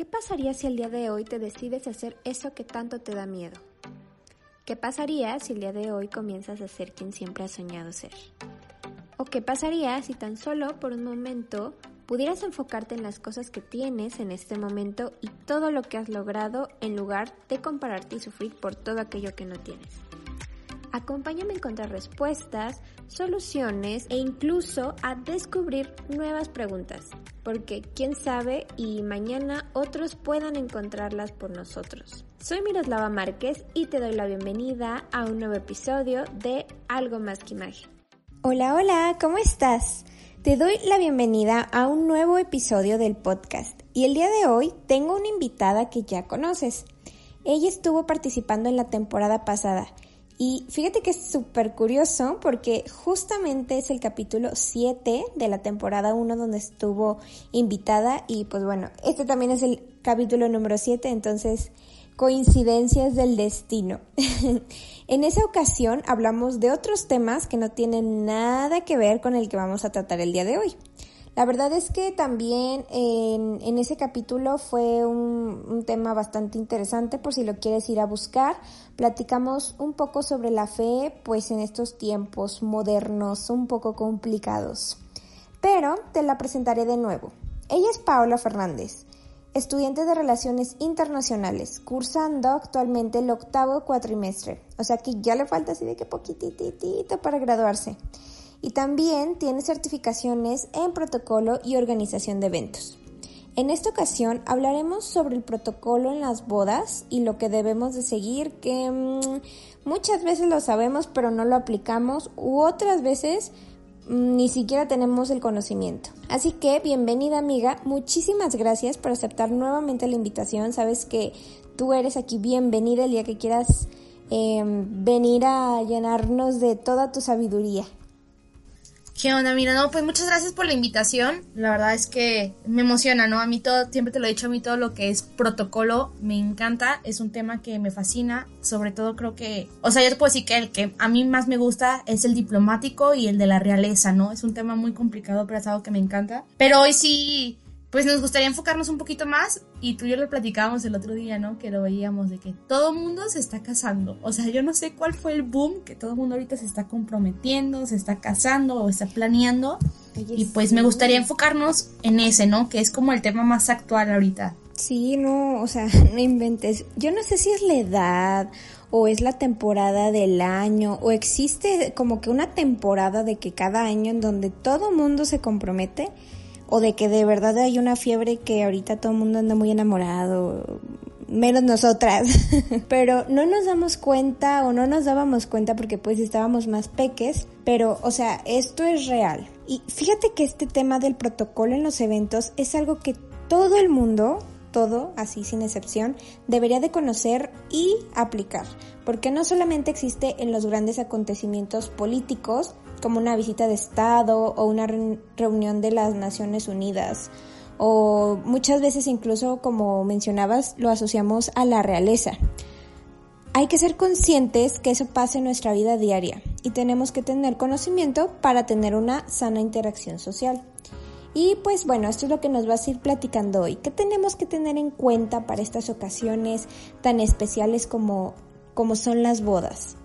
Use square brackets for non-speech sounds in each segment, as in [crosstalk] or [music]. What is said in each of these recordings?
¿Qué pasaría si el día de hoy te decides hacer eso que tanto te da miedo? ¿Qué pasaría si el día de hoy comienzas a ser quien siempre has soñado ser? ¿O qué pasaría si tan solo por un momento pudieras enfocarte en las cosas que tienes en este momento y todo lo que has logrado en lugar de compararte y sufrir por todo aquello que no tienes? Acompáñame a encontrar respuestas, soluciones e incluso a descubrir nuevas preguntas, porque quién sabe y mañana otros puedan encontrarlas por nosotros. Soy Miroslava Márquez y te doy la bienvenida a un nuevo episodio de Algo más que imagen. Hola, hola, ¿cómo estás? Te doy la bienvenida a un nuevo episodio del podcast y el día de hoy tengo una invitada que ya conoces. Ella estuvo participando en la temporada pasada y fíjate que es súper curioso porque justamente es el capítulo 7 de la temporada 1 donde estuvo invitada y pues bueno, este también es el capítulo número 7, entonces coincidencias del destino. [laughs] en esa ocasión hablamos de otros temas que no tienen nada que ver con el que vamos a tratar el día de hoy. La verdad es que también en, ese capítulo fue un, tema bastante interesante por si lo quieres ir a buscar. Platicamos un poco sobre la fe, pues en estos tiempos modernos un poco complicados. Pero te la presentaré de nuevo. Ella es Paola Fernández, estudiante de Relaciones Internacionales, cursando actualmente el octavo cuatrimestre. O sea que ya le falta así de que poquititito para graduarse y también tiene certificaciones en protocolo y organización de eventos. En esta ocasión hablaremos sobre el protocolo en las bodas y lo que debemos de seguir, que mm, muchas veces lo sabemos pero no lo aplicamos u otras veces mm, ni siquiera tenemos el conocimiento. Así que bienvenida amiga, muchísimas gracias por aceptar nuevamente la invitación. Sabes que tú eres aquí bienvenida el día que quieras em, venir a llenarnos de toda tu sabiduría. ¿Qué onda? Mira, no, pues muchas gracias por la invitación. La verdad es que me emociona, ¿no? A mí todo, siempre te lo he dicho, a mí todo lo que es protocolo me encanta. Es un tema que me fascina. Sobre todo creo que, o sea, yo te puedo decir que el que a mí más me gusta es el diplomático y el de la realeza, ¿no? Es un tema muy complicado, pero es algo que me encanta. Pero hoy sí pues nos gustaría enfocarnos un poquito más y tú y yo lo platicábamos el otro día, ¿no? Que lo veíamos de que todo mundo se está casando. O sea, yo no sé cuál fue el boom que todo el mundo ahorita se está comprometiendo, se está casando o está planeando. y pues me gustaría enfocarnos en ese, ¿no? Que es como el tema más actual ahorita. Sí, no, o sea, [laughs] no inventes. Yo no sé si es la edad o es la temporada del año o existe como que una temporada de que cada año en donde todo mundo se compromete o de que de verdad hay una fiebre que ahorita todo el mundo anda muy enamorado, menos nosotras, [laughs] pero no nos damos cuenta o no nos dábamos cuenta porque pues estábamos más peques, pero o sea, esto es real. Y fíjate que este tema del protocolo en los eventos es algo que todo el mundo, todo, así sin excepción, debería de conocer y aplicar, porque no solamente existe en los grandes acontecimientos políticos, como una visita de Estado o una reunión de las Naciones Unidas. O muchas veces incluso, como mencionabas, lo asociamos a la realeza. Hay que ser conscientes que eso pasa en nuestra vida diaria y tenemos que tener conocimiento para tener una sana interacción social. Y pues bueno, esto es lo que nos vas a ir platicando hoy. ¿Qué tenemos que tener en cuenta para estas ocasiones tan especiales como, como son las bodas?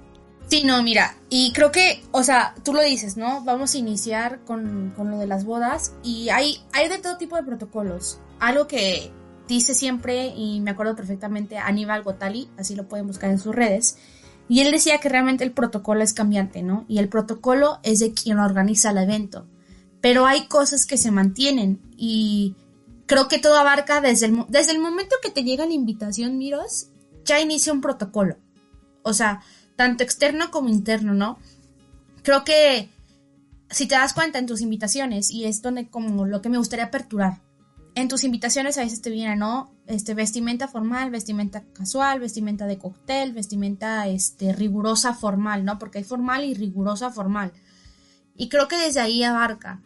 Sí, no, mira, y creo que, o sea, tú lo dices, ¿no? Vamos a iniciar con, lo de las bodas y hay, hay de todo tipo de protocolos. Algo que dice siempre, y me acuerdo perfectamente, Aníbal Gotali, así lo pueden buscar en sus redes, y él decía que realmente el protocolo es cambiante, ¿no? Y el protocolo es de quien organiza el evento. Pero hay cosas que se mantienen y creo que todo abarca desde el, desde el momento que te llega la invitación, Miros, ya inicia un protocolo. O sea, tanto externo como interno, ¿no? Creo que si te das cuenta en tus invitaciones, y es donde como lo que me gustaría aperturar, en tus invitaciones a veces te viene, ¿no? Este, vestimenta formal, vestimenta casual, vestimenta de cóctel, vestimenta este, rigurosa formal, ¿no? Porque hay formal y rigurosa formal. Y creo que desde ahí abarca.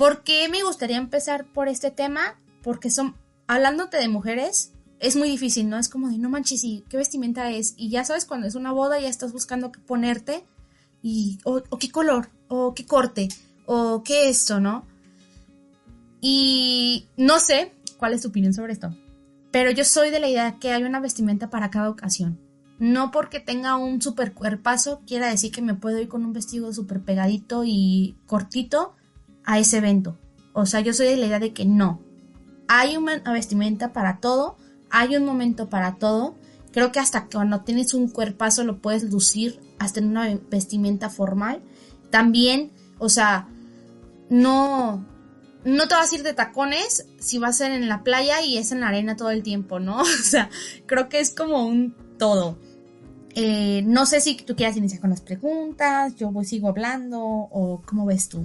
¿Por qué me gustaría empezar por este tema? Porque son, hablándote de mujeres, es muy difícil, ¿no? Es como de, no manches, ¿y qué vestimenta es? Y ya sabes, cuando es una boda ya estás buscando qué ponerte y, o, qué color, o qué corte, o qué esto, ¿no? Y no sé cuál es tu opinión sobre esto. pero yo soy de la idea que hay una vestimenta para cada ocasión. No porque tenga un super cuerpazo quiera decir que me puedo ir con un vestido súper pegadito y cortito a ese evento. O sea, yo soy de la idea de que no. Hay una vestimenta para todo, hay un momento para todo. Creo que hasta cuando tienes un cuerpazo lo puedes lucir hasta en una vestimenta formal. También, o sea, no, no te vas a ir de tacones si vas a ser en la playa y es en la arena todo el tiempo, ¿no? [laughs] O sea, creo que es como un todo. Eh, no sé si tú quieras iniciar con las preguntas, yo voy, sigo hablando o cómo ves tú.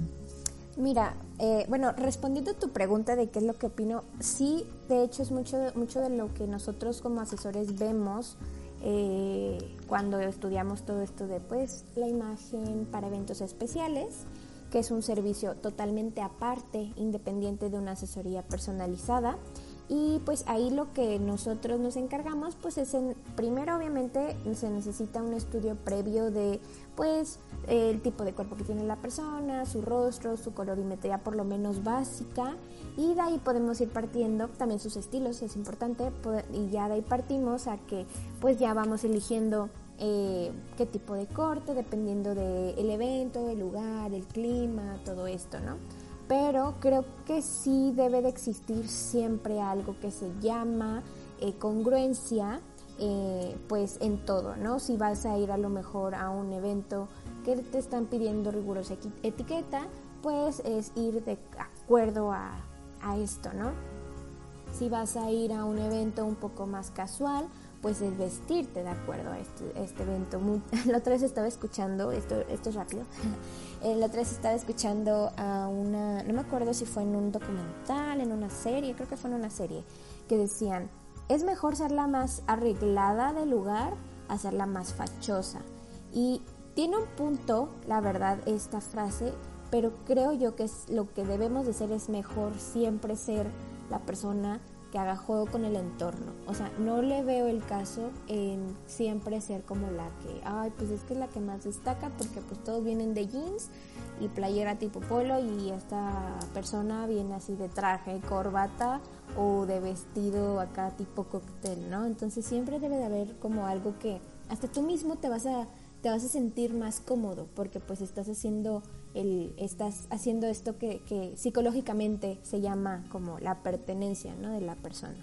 Mira, eh, bueno, respondiendo a tu pregunta de qué es lo que opino, sí, de hecho es mucho, mucho de lo que nosotros como asesores vemos eh, cuando estudiamos todo esto de pues la imagen para eventos especiales que es un servicio totalmente aparte, independiente de una asesoría personalizada. Y pues ahí lo que nosotros nos encargamos pues es en, primero obviamente se necesita un estudio previo de pues el tipo de cuerpo que tiene la persona, su rostro, su colorimetría por lo menos básica y de ahí podemos ir partiendo también sus estilos es importante y ya de ahí partimos a que pues ya vamos eligiendo eh, qué tipo de corte, dependiendo del evento, el lugar, el clima, todo esto, ¿no? Pero creo que sí debe de existir siempre algo que se llama eh, congruencia, eh, pues en todo, ¿no? Si vas a ir a lo mejor a un evento que te están pidiendo rigurosa etiqueta, pues es ir de acuerdo a, a esto, ¿no? Si vas a ir a un evento un poco más casual, pues es vestirte de acuerdo a este, este evento. [laughs] la otra vez estaba escuchando, esto, esto es rápido, la otra vez estaba escuchando a una, no me acuerdo si fue en un documental, en una serie, creo que fue en una serie, que decían, es mejor ser la más arreglada del lugar a ser la más fachosa. Y tiene un punto, la verdad, esta frase, pero creo yo que es, lo que debemos de ser es mejor siempre ser la persona que haga juego con el entorno. O sea, no le veo el caso en siempre ser como la que, ay, pues es que es la que más destaca porque pues todos vienen de jeans y playera tipo polo y esta persona viene así de traje, corbata o de vestido acá tipo cóctel, ¿no? Entonces siempre debe de haber como algo que hasta tú mismo te vas a te vas a sentir más cómodo porque pues estás haciendo el, estás haciendo esto que, psicológicamente se llama como la pertenencia ¿no? de la persona.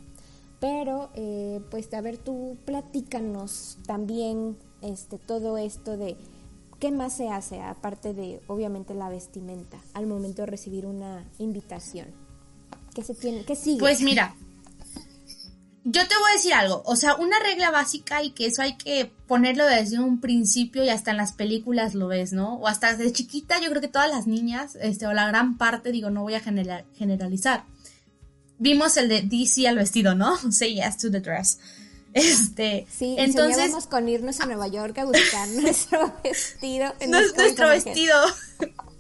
Pero eh, pues a ver tú platícanos también este, todo esto de qué más se hace aparte de obviamente la vestimenta al momento de recibir una invitación. ¿Qué se tiene? ¿Qué sigue? Pues mira, yo te voy a decir algo, o sea, una regla básica y que eso hay que ponerlo desde un principio y hasta en las películas lo ves, ¿no? O hasta desde chiquita yo creo que todas las niñas, este, o la gran parte, digo, no voy a generalizar. Vimos el de DC al vestido, ¿no? [laughs] Say yes to the dress. Este, sí, entonces con irnos a Nueva York a buscar [laughs] nuestro vestido. En nuestro vestido.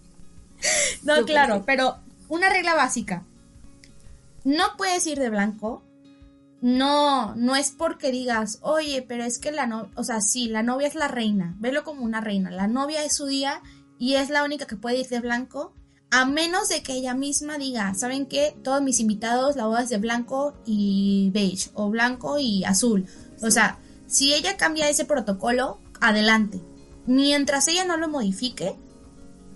[laughs] no, claro, pero una regla básica. No puedes ir de blanco, no, no es porque digas, oye, pero es que la novia, o sea, sí, la novia es la reina, velo como una reina, la novia es su día y es la única que puede ir de blanco, a menos de que ella misma diga, ¿saben qué? Todos mis invitados, la boda es de blanco y beige, o blanco y azul. O sea, si ella cambia ese protocolo, adelante. Mientras ella no lo modifique,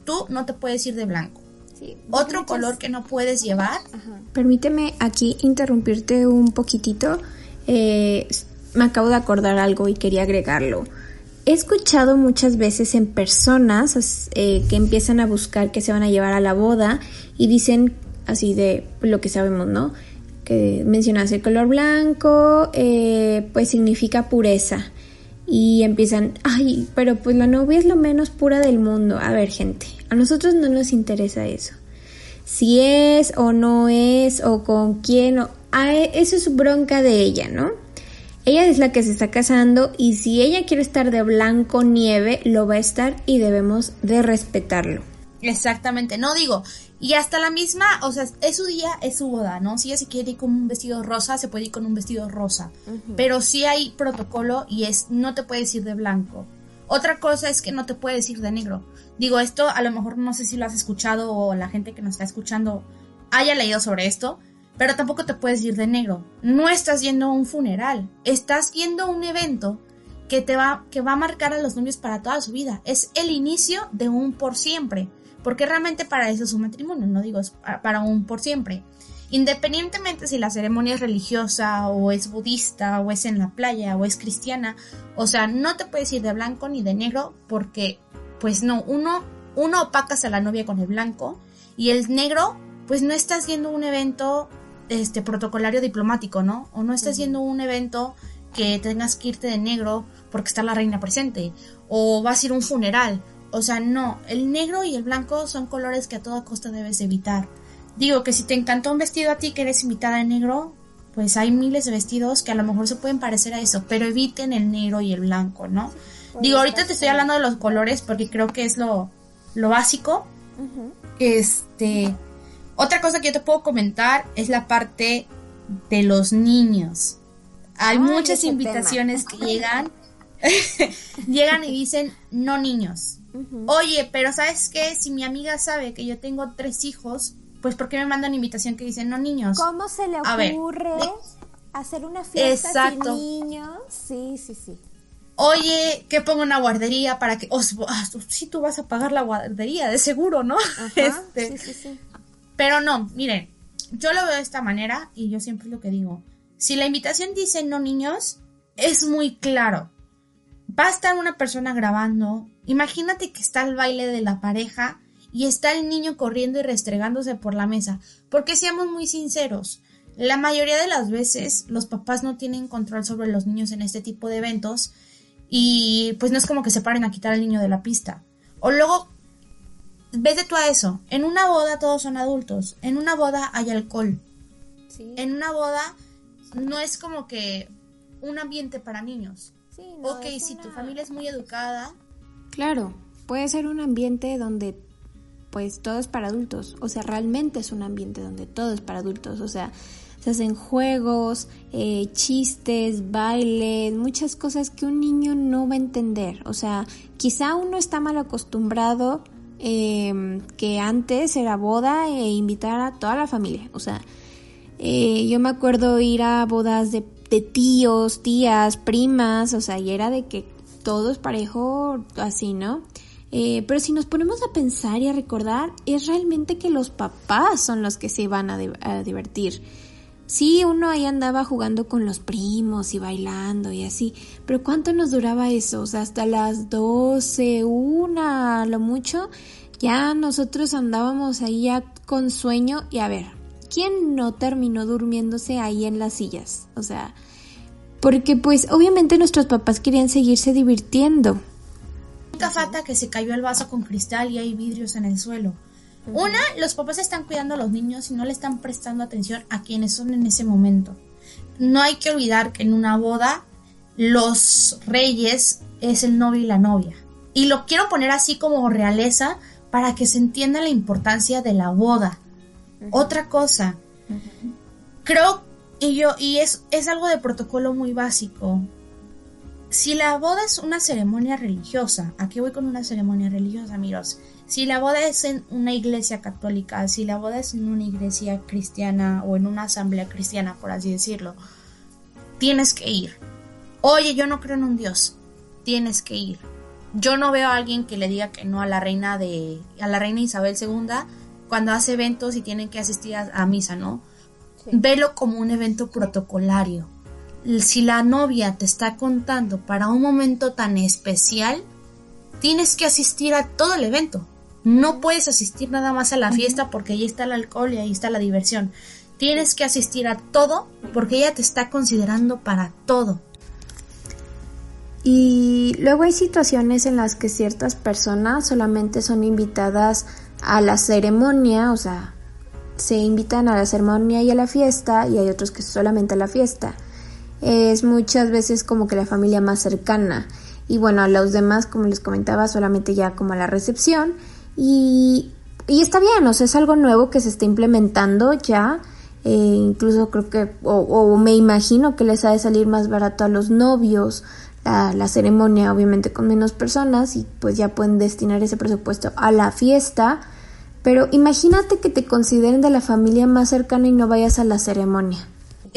tú no te puedes ir de blanco. Otro color que no puedes llevar. Permíteme aquí interrumpirte un poquitito. Eh, me acabo de acordar algo y quería agregarlo. He escuchado muchas veces en personas eh, que empiezan a buscar que se van a llevar a la boda y dicen así de lo que sabemos, ¿no? Que mencionas el color blanco, eh, pues significa pureza. Y empiezan, ay, pero pues la novia es lo menos pura del mundo. A ver, gente, a nosotros no nos interesa eso. Si es o no es o con quién, o, eso es bronca de ella, ¿no? Ella es la que se está casando y si ella quiere estar de blanco nieve, lo va a estar y debemos de respetarlo. Exactamente, no digo, y hasta la misma, o sea, es su día, es su boda, ¿no? Si ella se quiere ir con un vestido rosa, se puede ir con un vestido rosa, pero sí hay protocolo y es, no te puedes ir de blanco. Otra cosa es que no te puedes ir de negro. Digo, esto a lo mejor no sé si lo has escuchado o la gente que nos está escuchando haya leído sobre esto, pero tampoco te puedes ir de negro. No estás yendo a un funeral, estás yendo a un evento que te va, que va a marcar a los novios para toda su vida. Es el inicio de un por siempre, porque realmente para eso es un matrimonio, no digo es para un por siempre. Independientemente si la ceremonia es religiosa o es budista o es en la playa o es cristiana, o sea, no te puedes ir de blanco ni de negro porque, pues no, uno, uno opacas a la novia con el blanco y el negro, pues no estás yendo a un evento este protocolario diplomático, ¿no? O no estás a un evento que tengas que irte de negro porque está la reina presente, o vas a ir a un funeral. O sea, no, el negro y el blanco son colores que a toda costa debes evitar. Digo que si te encantó un vestido a ti que eres invitada en negro, pues hay miles de vestidos que a lo mejor se pueden parecer a eso, pero eviten el negro y el blanco, ¿no? Digo, ahorita te estoy hablando de los colores porque creo que es lo, lo básico. Este, otra cosa que yo te puedo comentar es la parte de los niños. Hay muchas invitaciones que [laughs] llegan, [laughs] llegan y dicen no niños. Oye, pero ¿sabes qué? Si mi amiga sabe que yo tengo tres hijos, pues ¿por qué me mandan invitación que dicen no niños? ¿Cómo se le ocurre hacer una fiesta sin niños? Sí, sí, sí. Oye, que pongo una guardería para que... Oh, sí, tú vas a pagar la guardería, de seguro, ¿no? [laughs] Este, sí, sí, sí. Pero no, miren, yo lo veo de esta manera y yo siempre lo que digo. Si la invitación dice no niños, es muy claro. Va a estar una persona grabando. Imagínate que está el baile de la pareja y está el niño corriendo y restregándose por la mesa. Porque seamos muy sinceros, la mayoría de las veces los papás no tienen control sobre los niños en este tipo de eventos y pues no es como que se paren a quitar al niño de la pista. O luego, vete tú a eso, en una boda todos son adultos, en una boda hay alcohol. En una boda no es como que un ambiente para niños. Sí, ok, si tu familia es muy educada. Claro, puede ser un ambiente donde pues todo es para adultos. O sea, realmente es un ambiente donde todo es para adultos. O sea, se hacen juegos, eh, chistes, bailes, muchas cosas que un niño no va a entender. O sea, quizá uno está mal acostumbrado em, que antes era boda e invitar a toda la familia. O sea, eh, yo me acuerdo ir a bodas de, de tíos, tías, primas, o sea, y era de que todos parejo así, ¿no? Eh, pero si nos ponemos a pensar y a recordar, es realmente que los papás son los que se van a, divertir. Sí, uno ahí andaba jugando con los primos y bailando y así, pero ¿cuánto nos duraba eso? O sea, hasta las 12, una, lo mucho, ya nosotros andábamos ahí ya con sueño y a ver, ¿quién no terminó durmiéndose ahí en las sillas? O sea, porque pues obviamente nuestros papás querían seguirse divirtiendo. Nunca falta que se cayó el vaso con cristal y hay vidrios en el suelo. Una, los papás están cuidando a los niños y no le están prestando atención a quienes son en ese momento. No hay que olvidar que en una boda los reyes es el novio y la novia. Y lo quiero poner así como realeza para que se entienda la importancia de la boda. Otra cosa, creo y yo y es es algo de protocolo muy básico si la boda es una ceremonia religiosa, aquí voy con una ceremonia religiosa, amigos. Si la boda es en una iglesia católica, si la boda es en una iglesia cristiana o en una asamblea cristiana, por así decirlo, tienes que ir. Oye, yo no creo en un Dios, tienes que ir. Yo no veo a alguien que le diga que no a la reina de a la reina Isabel II cuando hace eventos y tienen que asistir a, misa, ¿no? Velo como un evento protocolario si la novia te está contando para un momento tan especial, tienes que asistir a todo el evento. No puedes asistir nada más a la fiesta porque ahí está el alcohol y ahí está la diversión. Tienes que asistir a todo porque ella te está considerando para todo. Y luego hay situaciones en las que ciertas personas solamente son invitadas a la ceremonia, o sea, se invitan a la ceremonia y a la fiesta y hay otros que solamente a la fiesta es muchas veces como que la familia más cercana. Y bueno, a los demás, como les comentaba, solamente ya como a la recepción. Y, y está bien, o sea, es algo nuevo que se está implementando ya. Eh, incluso creo que, o, me imagino que les ha de salir más barato a los novios la, la ceremonia, obviamente con menos personas, y pues ya pueden destinar ese presupuesto a la fiesta Pero imagínate que te consideren de la familia más cercana y no vayas a la ceremonia.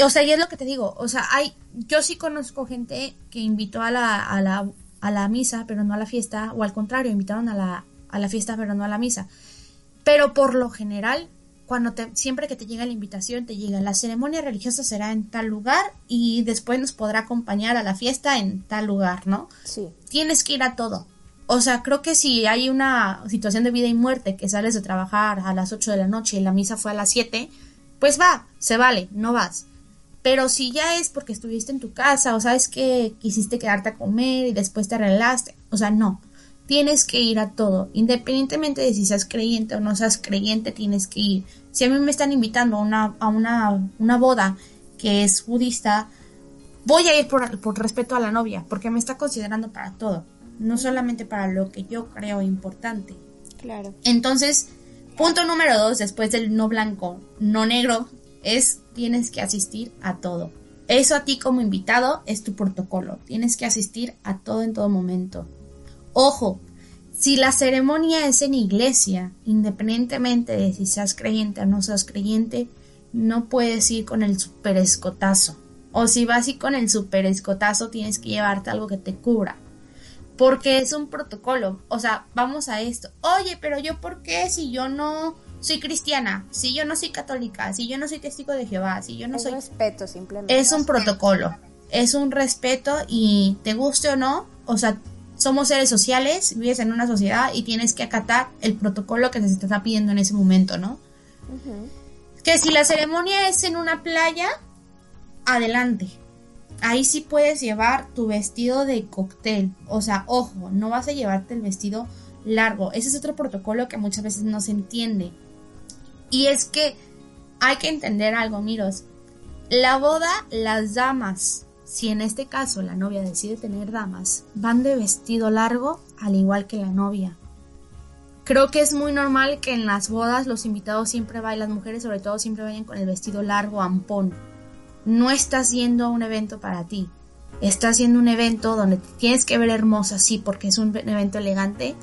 O sea, y es lo que te digo, o sea, hay, yo sí conozco gente que invitó a la, a la, a la misa, pero no a la fiesta, o al contrario, invitaron a la, a la fiesta, pero no a la misa. Pero por lo general, cuando te, siempre que te llega la invitación, te llega la ceremonia religiosa será en tal lugar y después nos podrá acompañar a la fiesta en tal lugar, ¿no? Sí. Tienes que ir a todo. O sea, creo que si hay una situación de vida y muerte que sales de trabajar a las 8 de la noche y la misa fue a las 7, pues va, se vale, no vas. Pero si ya es porque estuviste en tu casa o sabes que quisiste quedarte a comer y después te arreglaste, o sea, no. Tienes que ir a todo, independientemente de si seas creyente o no seas creyente, tienes que ir. Si a mí me están invitando a una, a una, una boda que es budista, voy a ir por, por respeto a la novia, porque me está considerando para todo no solamente para lo que yo creo importante. Claro. Entonces, punto número dos, después del no blanco, no negro, es tienes que asistir a todo. Eso a ti como invitado es tu protocolo. Tienes que asistir a todo en todo momento. Ojo, si la ceremonia es en iglesia, independientemente de si seas creyente o no seas creyente, no puedes ir con el super escotazo. O si vas y con el super escotazo, tienes que llevarte algo que te cubra porque es un protocolo. O sea, vamos a esto. Oye, pero yo, ¿por qué si yo no soy cristiana? Si yo no soy católica, si yo no soy testigo de Jehová, si yo no es soy... respeto, simplemente. Es un protocolo. Es un respeto y te guste o no, o sea, somos seres sociales, vives en una sociedad y tienes que acatar el protocolo que se te está pidiendo en ese momento, ¿no? Que si la ceremonia es en una playa, adelante ahí sí puedes llevar tu vestido de cóctel. O sea, ojo, no vas a llevarte el vestido largo. Ese es otro protocolo que muchas veces no se entiende. Y es que hay que entender algo, miros. La boda, las damas, si en este caso la novia decide tener damas, van de vestido largo al igual que la novia. Creo que es muy normal que en las bodas los invitados siempre vayan, las mujeres sobre todo siempre vayan con el vestido largo ampón no estás yendo a un evento para ti. Estás yendo a un evento donde tienes que ver hermosa, sí, porque es un evento elegante,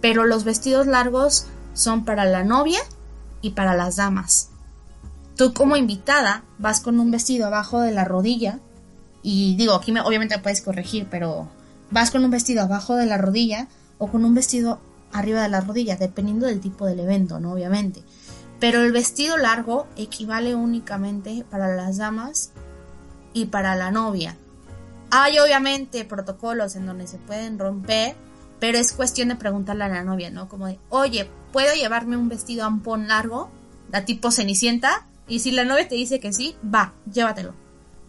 pero los vestidos largos son para la novia y para las damas. Tú como invitada vas con un vestido abajo de la rodilla y digo, aquí me, obviamente puedes corregir, pero vas con un vestido abajo de la rodilla o con un vestido arriba de la rodilla, dependiendo del tipo del evento, ¿no? Obviamente pero el vestido largo equivale únicamente para las damas y para la novia. Hay obviamente protocolos en donde se pueden romper, pero es cuestión de preguntarle a la novia, ¿no? Como de, oye, ¿puedo llevarme un vestido ampón largo, da tipo cenicienta? Y si la novia te dice que sí, va, llévatelo.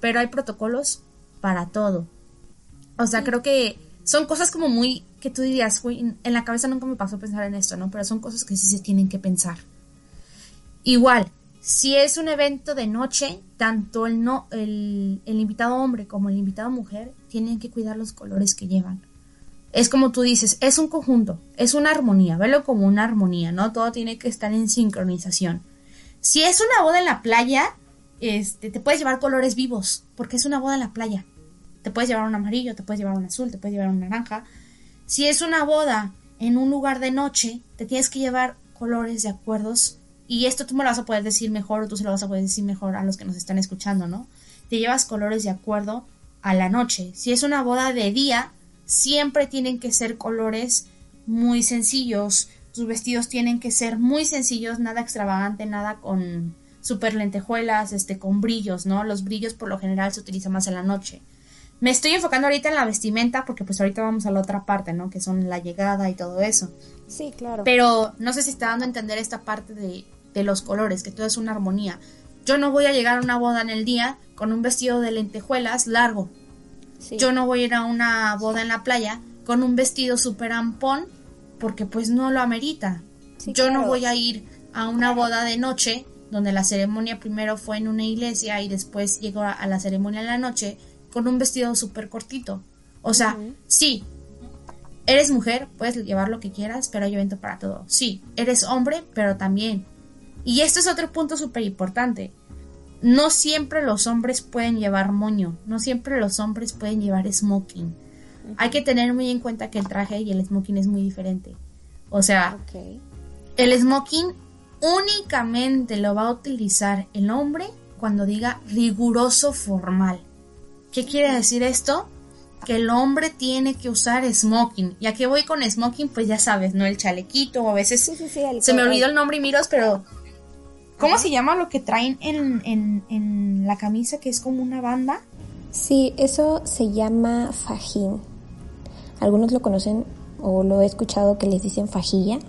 Pero hay protocolos para todo. O sea, creo que son cosas como muy que tú dirías, en la cabeza nunca me pasó pensar en esto, ¿no? Pero son cosas que sí se tienen que pensar. Igual, si es un evento de noche, tanto el, invitado hombre como el invitado mujer tienen que cuidar los colores que llevan. Es como tú dices, es un conjunto, es una armonía, velo como una armonía, ¿no? Todo tiene que estar en sincronización. Si es una boda en la playa, este, te puedes llevar colores vivos, porque es una boda en la playa. Te puedes llevar un amarillo, te puedes llevar un azul, te puedes llevar un naranja. Si es una boda en un lugar de noche, te tienes que llevar colores de acuerdos y esto tú me lo vas a poder decir mejor o tú se lo vas a poder decir mejor a los que nos están escuchando, ¿no? Te llevas colores de acuerdo a la noche. Si es una boda de día, siempre tienen que ser colores muy sencillos. Tus vestidos tienen que ser muy sencillos, nada extravagante, nada con super lentejuelas, este, con brillos, ¿no? Los brillos por lo general se utilizan más en la noche. Me estoy enfocando ahorita en la vestimenta porque pues ahorita vamos a la otra parte, ¿no? Que son la llegada y todo eso. Sí, claro. Pero no sé si está dando a entender esta parte de de los colores, que todo es una armonía. Yo no voy a llegar a una boda en el día con un vestido de lentejuelas largo. Yo no voy a ir a una boda en la playa con un vestido super ampón porque pues no lo amerita. Yo no voy a ir a una boda de noche donde la ceremonia primero fue en una iglesia y después llegó a, la ceremonia en la noche con un vestido súper cortito. O sea, sí, eres mujer, puedes llevar lo que quieras, pero hay evento para todo. Sí, eres hombre, pero también y esto es otro punto súper importante. No siempre los hombres pueden llevar moño, no siempre los hombres pueden llevar smoking. Hay que tener muy en cuenta que el traje y el smoking es muy diferente. O sea, El smoking únicamente lo va a utilizar el hombre cuando diga riguroso formal. ¿Qué quiere decir esto? Que el hombre tiene que usar smoking. ¿Y a qué voy con smoking? Pues ya sabes, ¿no? El chalequito, a veces se me olvidó el nombre y miros, pero ¿cómo se llama lo que traen en, en, en la camisa que es como una banda? Sí, eso se llama fajín. Algunos lo conocen o lo he escuchado que les dicen fajilla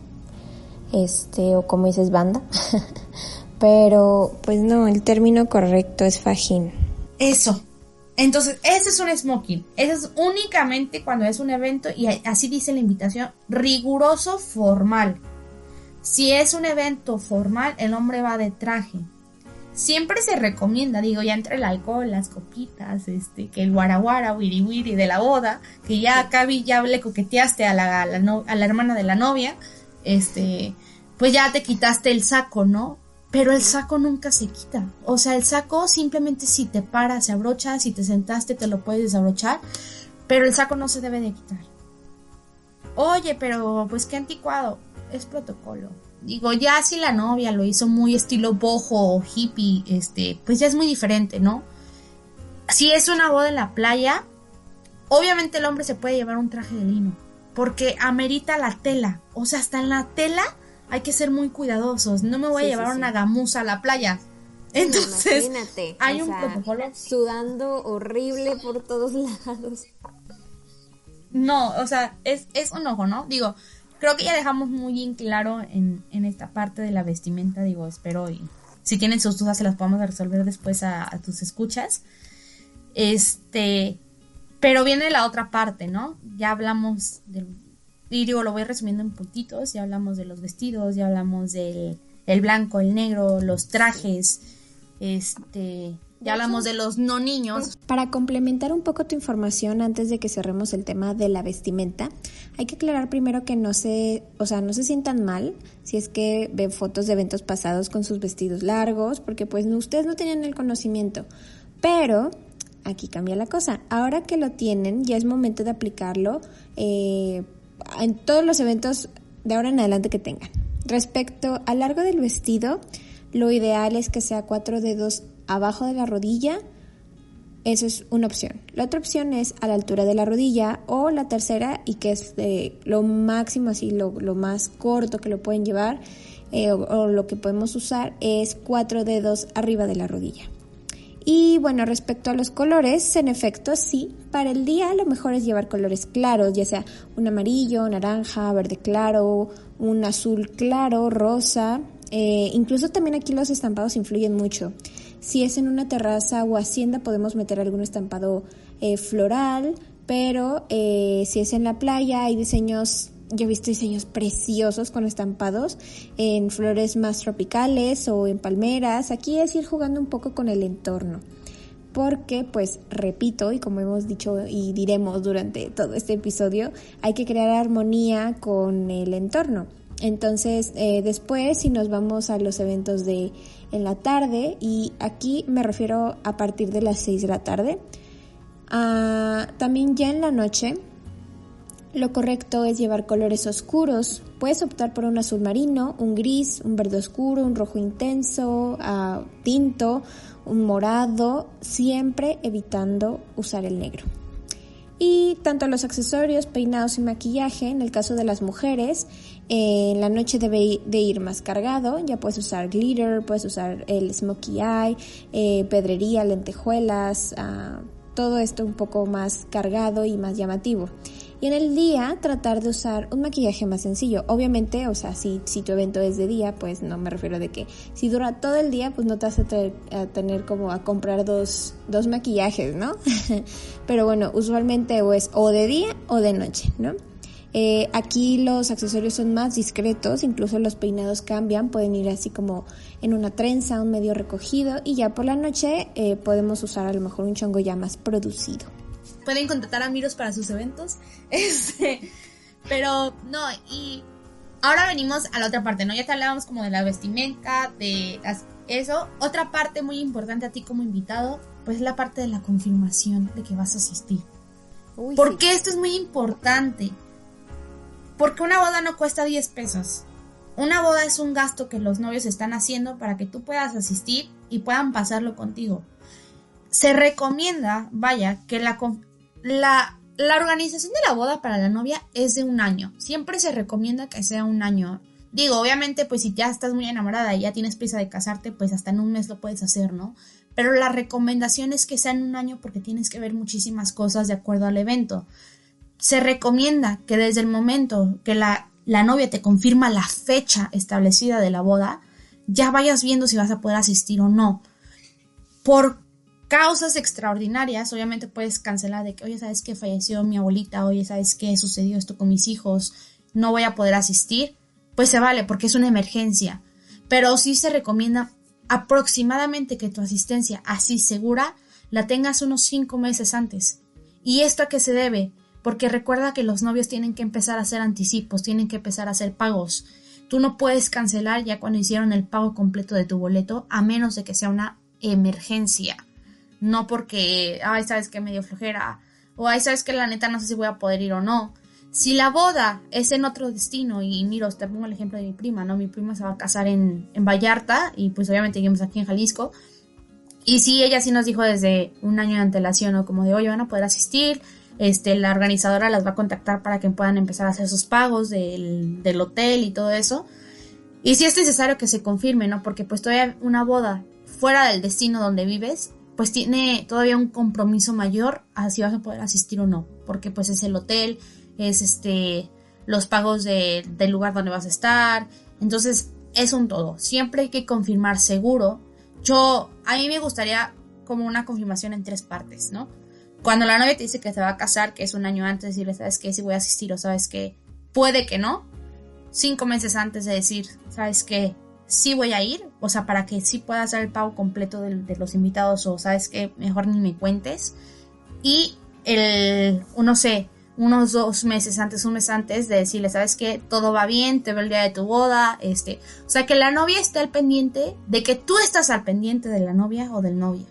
este, o como dices, banda. [laughs] Pero, pues no, el término correcto es fajín. Eso. Entonces, ese es un smoking. Ese es únicamente cuando es un evento y así dice la invitación, riguroso formal. Si es un evento formal, el hombre va de traje. Siempre se recomienda, digo, ya entre el alcohol, las copitas, este, que el guaraguara, wiri wiri de la boda, que ya acá ya le coqueteaste a la, a la, a la hermana de la novia, este, pues ya te quitaste el saco, ¿no? Pero el saco nunca se quita. O sea, el saco simplemente si te paras, se abrocha, si te sentaste te lo puedes desabrochar, pero el saco no se debe de quitar. Oye, pero pues qué anticuado. Es protocolo. Digo, ya si la novia lo hizo muy estilo bojo o hippie, este, pues ya es muy diferente, ¿no? Si es una boda en la playa, obviamente el hombre se puede llevar un traje de lino, porque amerita la tela. O sea, hasta en la tela hay que ser muy cuidadosos. No me voy a llevar una gamuza a la playa. Entonces, Imagínate, hay un protocolo. Sudando horrible por todos lados. No, o sea, es, es un ojo, ¿no? Digo, creo que ya dejamos muy en claro en, en esta parte de la vestimenta, digo, espero y si tienen sus dudas se las podemos resolver después a, a tus escuchas. Este, pero viene la otra parte, ¿no? Ya hablamos del y digo, lo voy resumiendo en puntitos, ya hablamos de los vestidos, ya hablamos del el blanco, el negro, los trajes, este, ya hablamos de los no niños. Para complementar un poco tu información antes de que cerremos el tema de la vestimenta, hay que aclarar primero que no se, o sea, no se sientan mal si es que ven fotos de eventos pasados con sus vestidos largos, porque pues ustedes no tenían el conocimiento. Pero aquí cambia la cosa. Ahora que lo tienen, ya es momento de aplicarlo. Eh, en todos los eventos de ahora en adelante que tengan. Respecto al largo del vestido, lo ideal es que sea cuatro dedos abajo de la rodilla. Eso es una opción. La otra opción es a la altura de la rodilla o la tercera y que es lo máximo, así lo, más corto que lo pueden llevar eh, o lo que podemos usar es cuatro dedos arriba de la rodilla. Y bueno, respecto a los colores, en efecto, sí, para el día lo mejor es llevar colores claros, ya sea un amarillo, naranja, verde claro, un azul claro, rosa. Eh, incluso también aquí los estampados influyen mucho. Si es en una terraza o hacienda podemos meter algún estampado eh, floral, pero eh, si es en la playa hay diseños yo he visto diseños preciosos con estampados en flores más tropicales o en palmeras. Aquí es ir jugando un poco con el entorno. Porque, pues, repito, y como hemos dicho y diremos durante todo este episodio, hay que crear armonía con el entorno. Entonces, eh, después, si nos vamos a los eventos de en la tarde, y aquí me refiero a partir de las 6 de la tarde, ah, también ya en la noche, lo correcto es llevar colores oscuros. Puedes optar por un azul marino, un gris, un verde oscuro, un rojo intenso, uh, tinto, un morado, siempre evitando usar el negro. Y tanto los accesorios, peinados y maquillaje, en el caso de las mujeres, eh, en la noche debe de ir más cargado, ya puedes usar glitter, puedes usar el smokey eye, eh, pedrería, lentejuelas, uh, todo esto un poco más cargado y más llamativo. Y en el día tratar de usar un maquillaje más sencillo. Obviamente, o sea, si, si tu evento es de día, pues no me refiero de que si dura todo el día, pues no te vas a, tener como a comprar dos, dos maquillajes, ¿no? [laughs] Pero bueno, usualmente es o de día o de noche, ¿no? Eh, aquí los accesorios son más discretos, incluso los peinados cambian, pueden ir así como en una trenza, un medio recogido y ya por la noche eh, podemos usar a lo mejor un chongo ya más producido pueden contratar a Miros para sus eventos. [laughs] Este, pero no, y ahora venimos a la otra parte, ¿no? Ya te hablábamos como de la vestimenta, de eso. Otra parte muy importante a ti como invitado, pues la parte de la confirmación de que vas a asistir. ¿Por qué esto es muy importante? Porque una boda no cuesta 10 pesos. una boda es un gasto que los novios están haciendo para que tú puedas asistir y puedan pasarlo contigo. Se recomienda, vaya, que la, la, la organización de la boda para la novia es de un año. Siempre se recomienda que sea un año. Digo, obviamente, pues si ya estás muy enamorada y ya tienes prisa de casarte, pues hasta en un mes lo puedes hacer, ¿no? Pero la recomendación es que sea en un año porque tienes que ver muchísimas cosas de acuerdo al evento. Se recomienda que desde el momento que la, la novia te confirma la fecha establecida de la boda, ya vayas viendo si vas a poder asistir o no. Por causas extraordinarias, obviamente puedes cancelar de que, oye, ¿sabes que falleció mi abuelita? Oye, ¿sabes qué sucedió esto con mis hijos? No voy a poder asistir. Pues se vale porque es una emergencia. Pero sí se recomienda aproximadamente que tu asistencia así segura la tengas unos cinco meses antes. ¿Y esto a qué se debe? Porque recuerda que los novios tienen que empezar a hacer anticipos, tienen que empezar a hacer pagos. Tú no puedes cancelar ya cuando hicieron el pago completo de tu boleto a menos de que sea una emergencia. No porque, ay, sabes que medio flojera. O ay, sabes que la neta no sé si voy a poder ir o no. Si la boda es en otro destino, y miro, te pongo el ejemplo de mi prima, ¿no? Mi prima se va a casar en, en Vallarta, y pues obviamente vivimos aquí en Jalisco. Y sí, ella sí nos dijo desde un año de antelación, ¿no? Como de, oye, van a poder asistir, este, la organizadora las va a contactar para que puedan empezar a hacer sus pagos del, del hotel y todo eso. Y si es necesario que se confirme, ¿no? Porque pues todavía una boda fuera del destino donde vives, pues tiene todavía un compromiso mayor a si vas a poder asistir o no. Porque pues es el hotel, es este, los pagos de, del lugar donde vas a estar. Entonces es un todo. Siempre hay que confirmar seguro. Yo, a mí me gustaría como una confirmación en tres partes, ¿no? Cuando la novia te dice que se va a casar, que es un año antes, decirle, ¿sabes qué? Si voy a asistir o sabes que puede que no. Cinco meses antes de decir, ¿sabes qué? Sí voy a ir, o sea, para que sí pueda hacer el pago completo de, los invitados o sabes que mejor ni me cuentes. Y el, no sé, unos dos meses antes, un mes antes de decirle, sabes qué? todo va bien, te veo el día de tu boda, este, o sea, que la novia esté al pendiente de que tú estás al pendiente de la novia o del novio.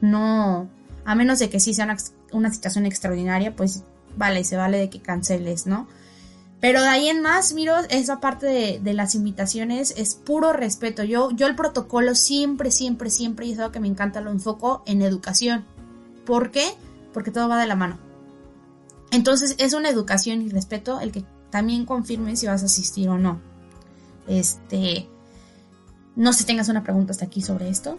No, a menos de que sí sea una, una situación extraordinaria, pues vale, se vale de que canceles, ¿no? Pero de ahí en más, miro, esa parte de, las invitaciones es puro respeto. Yo, yo el protocolo siempre, siempre, siempre, y es algo que me encanta, lo enfoco en educación. ¿Por qué? Porque todo va de la mano. Entonces es una educación y respeto el que también confirme si vas a asistir o no. Este, no sé si tengas una pregunta hasta aquí sobre esto.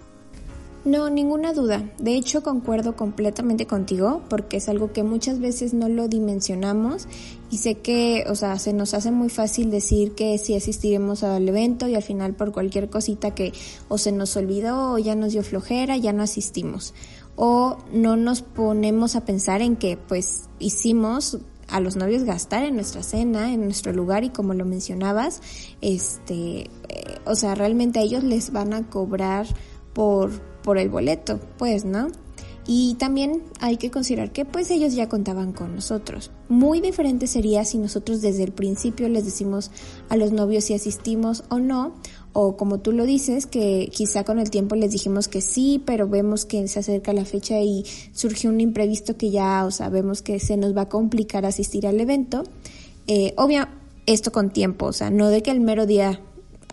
No, ninguna duda. De hecho, concuerdo completamente contigo porque es algo que muchas veces no lo dimensionamos y sé que, o sea, se nos hace muy fácil decir que sí asistiremos al evento y al final por cualquier cosita que o se nos olvidó o ya nos dio flojera, ya no asistimos. O no nos ponemos a pensar en que pues hicimos a los novios gastar en nuestra cena, en nuestro lugar y como lo mencionabas, este, eh, o sea, realmente a ellos les van a cobrar por por el boleto, pues, ¿no? Y también hay que considerar que pues ellos ya contaban con nosotros. Muy diferente sería si nosotros desde el principio les decimos a los novios si asistimos o no, o como tú lo dices, que quizá con el tiempo les dijimos que sí, pero vemos que se acerca la fecha y surgió un imprevisto que ya, o sabemos que se nos va a complicar asistir al evento. Eh, obvio, esto con tiempo, o sea, no de que el mero día,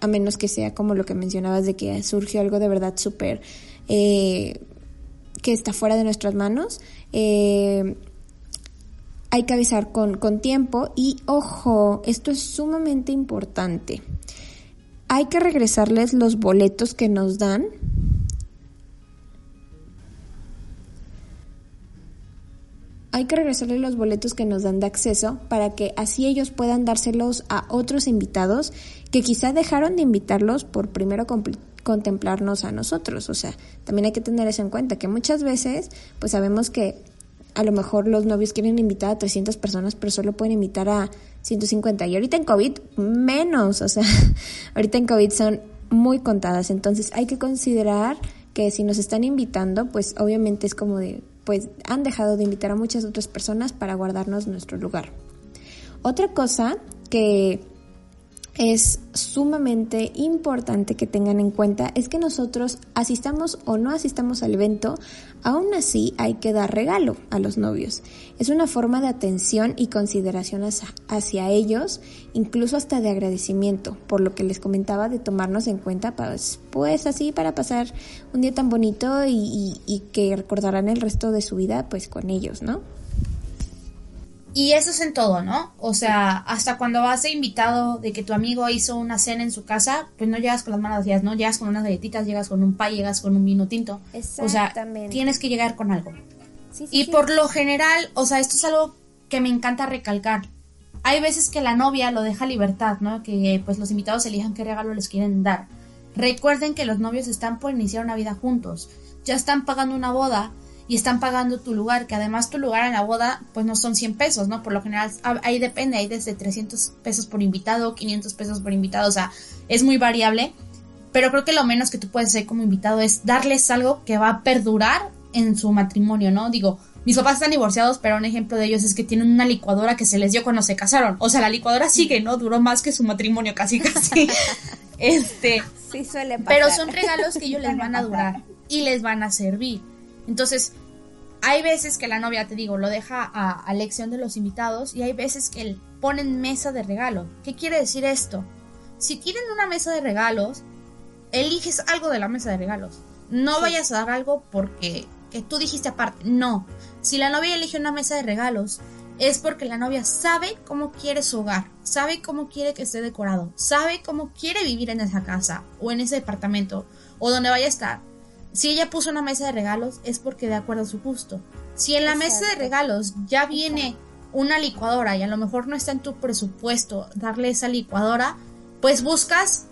a menos que sea como lo que mencionabas, de que surgió algo de verdad súper eh, que está fuera de nuestras manos. Eh, hay que avisar con, con tiempo y ojo, esto es sumamente importante. Hay que regresarles los boletos que nos dan hay que regresarles los boletos que nos dan de acceso para que así ellos puedan dárselos a otros invitados que quizá dejaron de invitarlos por primero contemplarnos a nosotros. O sea, también hay que tener eso en cuenta, que muchas veces pues sabemos que a lo mejor los novios quieren invitar a 300 personas, pero solo pueden invitar a 150. Y ahorita en COVID, menos. O sea, [laughs] ahorita en COVID son muy contadas. Entonces hay que considerar que si nos están invitando, pues obviamente es como de, pues han dejado de invitar a muchas otras personas para guardarnos nuestro lugar. Otra cosa que es sumamente importante que tengan en cuenta es que nosotros asistamos o no asistamos al evento, aún así hay que dar regalo a los novios. Es una forma de atención y consideración hacia, ellos, incluso hasta de agradecimiento, por lo que les comentaba de tomarnos en cuenta, pues, pues así para pasar un día tan bonito y, y que recordarán el resto de su vida pues con ellos, ¿no? Y eso es en todo, ¿no? O sea, hasta cuando vas de invitado de que tu amigo hizo una cena en su casa, pues no llegas con las manos vacías, ¿no? Llegas con unas galletitas, llegas con un pay, llegas con un vino tinto. O sea, tienes que llegar con algo. y por lo general, o sea, esto es algo que me encanta recalcar. Hay veces que la novia lo deja libertad, ¿no? Que pues los invitados elijan qué regalo les quieren dar. Recuerden que los novios están por iniciar una vida juntos. Ya están pagando una boda y están pagando tu lugar, que además tu lugar en la boda pues no son 100 pesos, ¿no? Por lo general ahí depende, hay desde 300 pesos por invitado, 500 pesos por invitado, o sea, es muy variable, pero creo que lo menos que tú puedes hacer como invitado es darles algo que va a perdurar en su matrimonio, ¿no? Digo, mis papás están divorciados, pero un ejemplo de ellos es que tienen una licuadora que se les dio cuando se casaron. O sea, la licuadora sigue, ¿no? Duró más que su matrimonio, casi, casi. [laughs] este. Sí, suele pasar. Pero son regalos que ellos les van a durar y les van a servir. Entonces, hay veces que la novia, te digo, lo deja a, elección de los invitados y hay veces que ponen mesa de regalo. ¿Qué quiere decir esto? Si tienen una mesa de regalos, eliges algo de la mesa de regalos. No vayas a dar algo porque que tú dijiste aparte. No. Si la novia elige una mesa de regalos, es porque la novia sabe cómo quiere su hogar, sabe cómo quiere que esté decorado, sabe cómo quiere vivir en esa casa o en ese departamento o donde vaya a estar. Si ella puso una mesa de regalos es porque de acuerdo a su gusto. Si en la mesa de regalos ya viene una licuadora y a lo mejor no está en tu presupuesto darle esa licuadora, pues buscas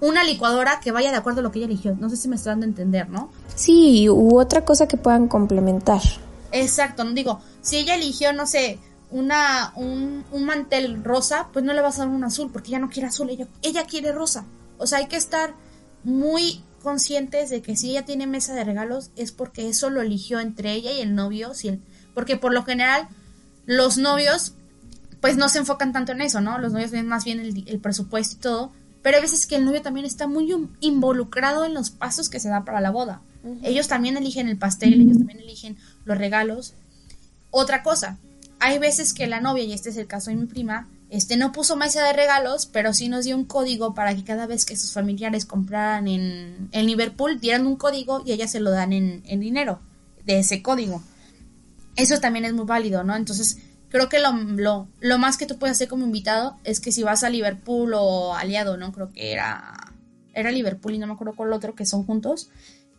una licuadora que vaya de acuerdo a lo que ella eligió. No sé si me estoy dando a entender, ¿no? Sí, u otra cosa que puedan complementar. Exacto, no digo, si ella eligió, no sé, una, un, un, mantel rosa, pues no le vas a dar un azul, porque ella no quiere azul, ella, ella quiere rosa. O sea, hay que estar muy conscientes de que si ella tiene mesa de regalos es porque eso lo eligió entre ella y el novio, si el, porque por lo general los novios pues no se enfocan tanto en eso, ¿no? Los novios ven más bien el, presupuesto y todo, pero hay veces que el novio también está muy involucrado en los pasos que se da para la boda. Ellos también eligen el pastel, ellos también eligen los regalos. Otra cosa, hay veces que la novia, y este es el caso de mi prima, este no puso mesa de regalos, pero sí nos dio un código para que cada vez que sus familiares compraran en, en Liverpool dieran un código y ellas se lo dan en, dinero de ese código. Eso también es muy válido, ¿no? Entonces, creo que lo, lo, lo, más que tú puedes hacer como invitado es que si vas a Liverpool o aliado, ¿no? Creo que era, era Liverpool y no me acuerdo cuál otro que son juntos.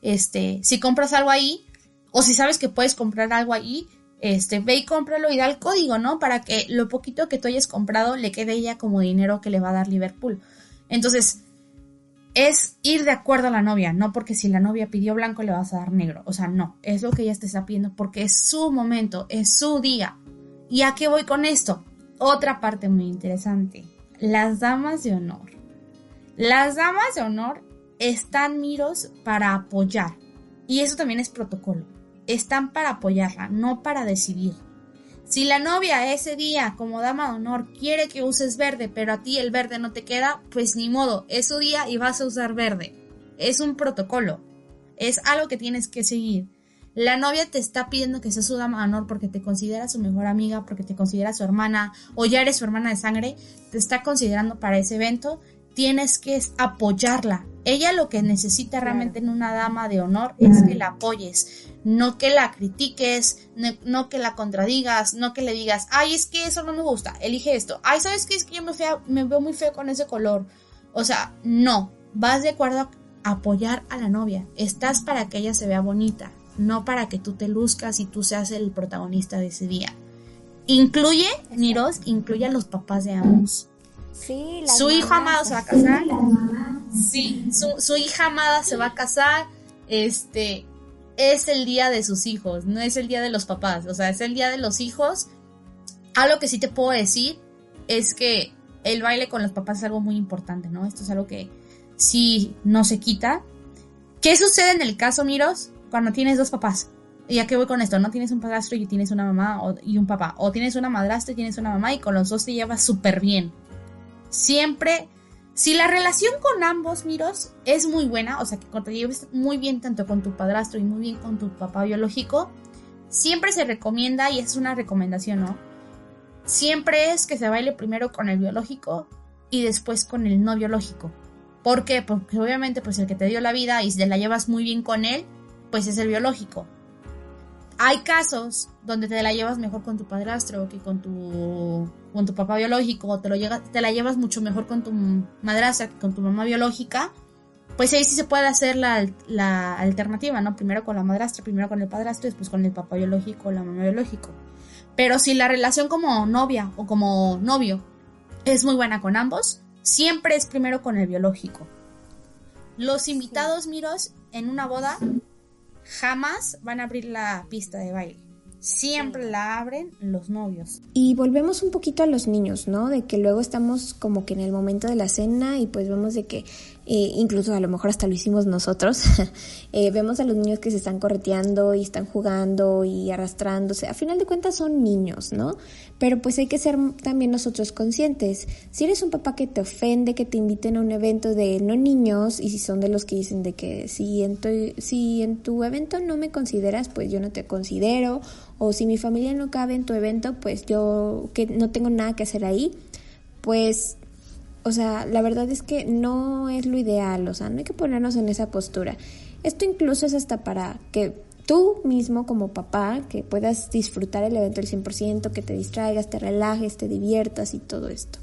Este, si compras algo ahí, o si sabes que puedes comprar algo ahí, este, ve y cómpralo y da el código, ¿no? Para que lo poquito que tú hayas comprado le quede ella como dinero que le va a dar Liverpool. Entonces, es ir de acuerdo a la novia, no porque si la novia pidió blanco le vas a dar negro. O sea, no, es lo que ella te está pidiendo porque es su momento, es su día. ¿Y a qué voy con esto? Otra parte muy interesante, las damas de honor. Las damas de honor están miros para apoyar. Y eso también es protocolo están para apoyarla, no para decidir. Si la novia ese día, como dama de honor, quiere que uses verde, pero a ti el verde no te queda, pues ni modo, es su día y vas a usar verde. Es un protocolo. Es algo que tienes que seguir. La novia te está pidiendo que seas su dama de honor porque te considera su mejor amiga, porque te considera su hermana o ya eres su hermana de sangre, te está considerando para ese evento, tienes que apoyarla. Ella lo que necesita realmente en una dama de honor es que la apoyes, no que la critiques, no, que la contradigas, no que le digas, ay, es que eso no me gusta, elige esto, ay, ¿sabes qué? Es que yo me, me veo muy feo con ese color. O sea, no, vas de acuerdo a apoyar a la novia, estás para que ella se vea bonita, no para que tú te luzcas y tú seas el protagonista de ese día. Incluye, Niros, incluye a los papás de ambos. Sí, su hijo amado se va a casar. Sí, su, su hija amada se va a casar. Este, es el día de sus hijos, no es el día de los papás, o sea, es el día de los hijos. Algo que sí te puedo decir es que el baile con los papás es algo muy importante, ¿no? Esto es algo que sí no se quita. ¿Qué sucede en el caso, Miros, cuando tienes dos papás? ¿Y a qué voy con esto? No tienes un padrastro y tienes una mamá y un papá. O tienes una madrastra y tienes una mamá y con los dos te llevas súper bien. Siempre, si la relación con ambos miros es muy buena, o sea, que te lleves muy bien tanto con tu padrastro y muy bien con tu papá biológico, siempre se recomienda, y es una recomendación, ¿no? Siempre es que se baile primero con el biológico y después con el no biológico. ¿Por qué? Porque obviamente pues el que te dio la vida y si la llevas muy bien con él, pues es el biológico. Hay casos donde te la llevas mejor con tu padrastro que con tu, con tu papá biológico, o te, lo te la llevas mucho mejor con tu madrastra que con tu mamá biológica, pues ahí sí se puede hacer la, la, alternativa, ¿no? Primero con la madrastra, primero con el padrastro y después con el papá biológico o la mamá biológico. Pero si la relación como novia o como novio es muy buena con ambos, siempre es primero con el biológico. Los invitados, miros, en una boda jamás van a abrir la pista de baile. Siempre la abren los novios. Y volvemos un poquito a los niños, ¿no? De que luego estamos como que en el momento de la cena y pues vemos de que eh, incluso a lo mejor hasta lo hicimos nosotros, [laughs] eh, vemos a los niños que se están correteando y están jugando y arrastrándose. A final de cuentas son niños, ¿no? Pero pues hay que ser también nosotros conscientes. Si eres un papá que te ofende, que te inviten a un evento de no niños y si son de los que dicen de que si en tu, si en tu evento no me consideras, pues yo no te considero. O si mi familia no cabe en tu evento, pues yo que no tengo nada que hacer ahí, pues o sea, la verdad es que no es lo ideal, o sea, no hay que ponernos en esa postura. Esto incluso es hasta para que tú mismo como papá, que puedas disfrutar el evento al 100%, que te distraigas, te relajes, te diviertas y todo esto.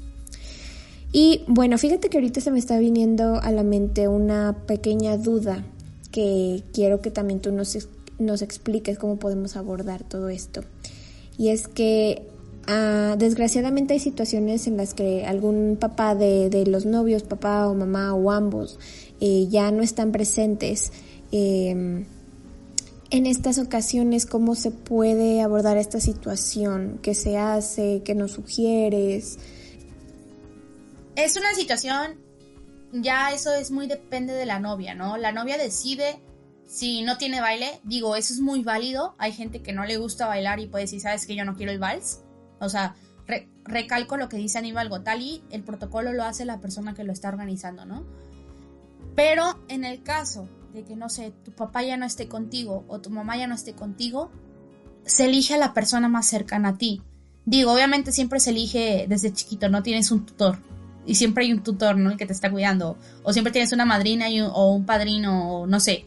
Y bueno, fíjate que ahorita se me está viniendo a la mente una pequeña duda que quiero que también tú nos, nos expliques cómo podemos abordar todo esto. Y es que Ah, desgraciadamente hay situaciones en las que algún papá de, los novios, papá o mamá o ambos, eh, ya no están presentes. Em, en estas ocasiones, ¿cómo se puede abordar esta situación? ¿Qué se hace? ¿Qué nos sugieres? Es una situación, ya eso es muy depende de la novia, ¿no? La novia decide si no tiene baile, digo, eso es muy válido. Hay gente que no le gusta bailar y puede decir, sabes que yo no quiero el vals o sea, recalco lo que dice Aníbal Gotali, el protocolo lo hace la persona que lo está organizando, ¿no? Pero en el caso de que, no sé, tu papá ya no esté contigo o tu mamá ya no esté contigo, se elige a la persona más cercana a ti. Digo, obviamente siempre se elige desde chiquito, no tienes un tutor. Y siempre hay un tutor, ¿no? El que te está cuidando. O siempre tienes una madrina o un padrino, no sé.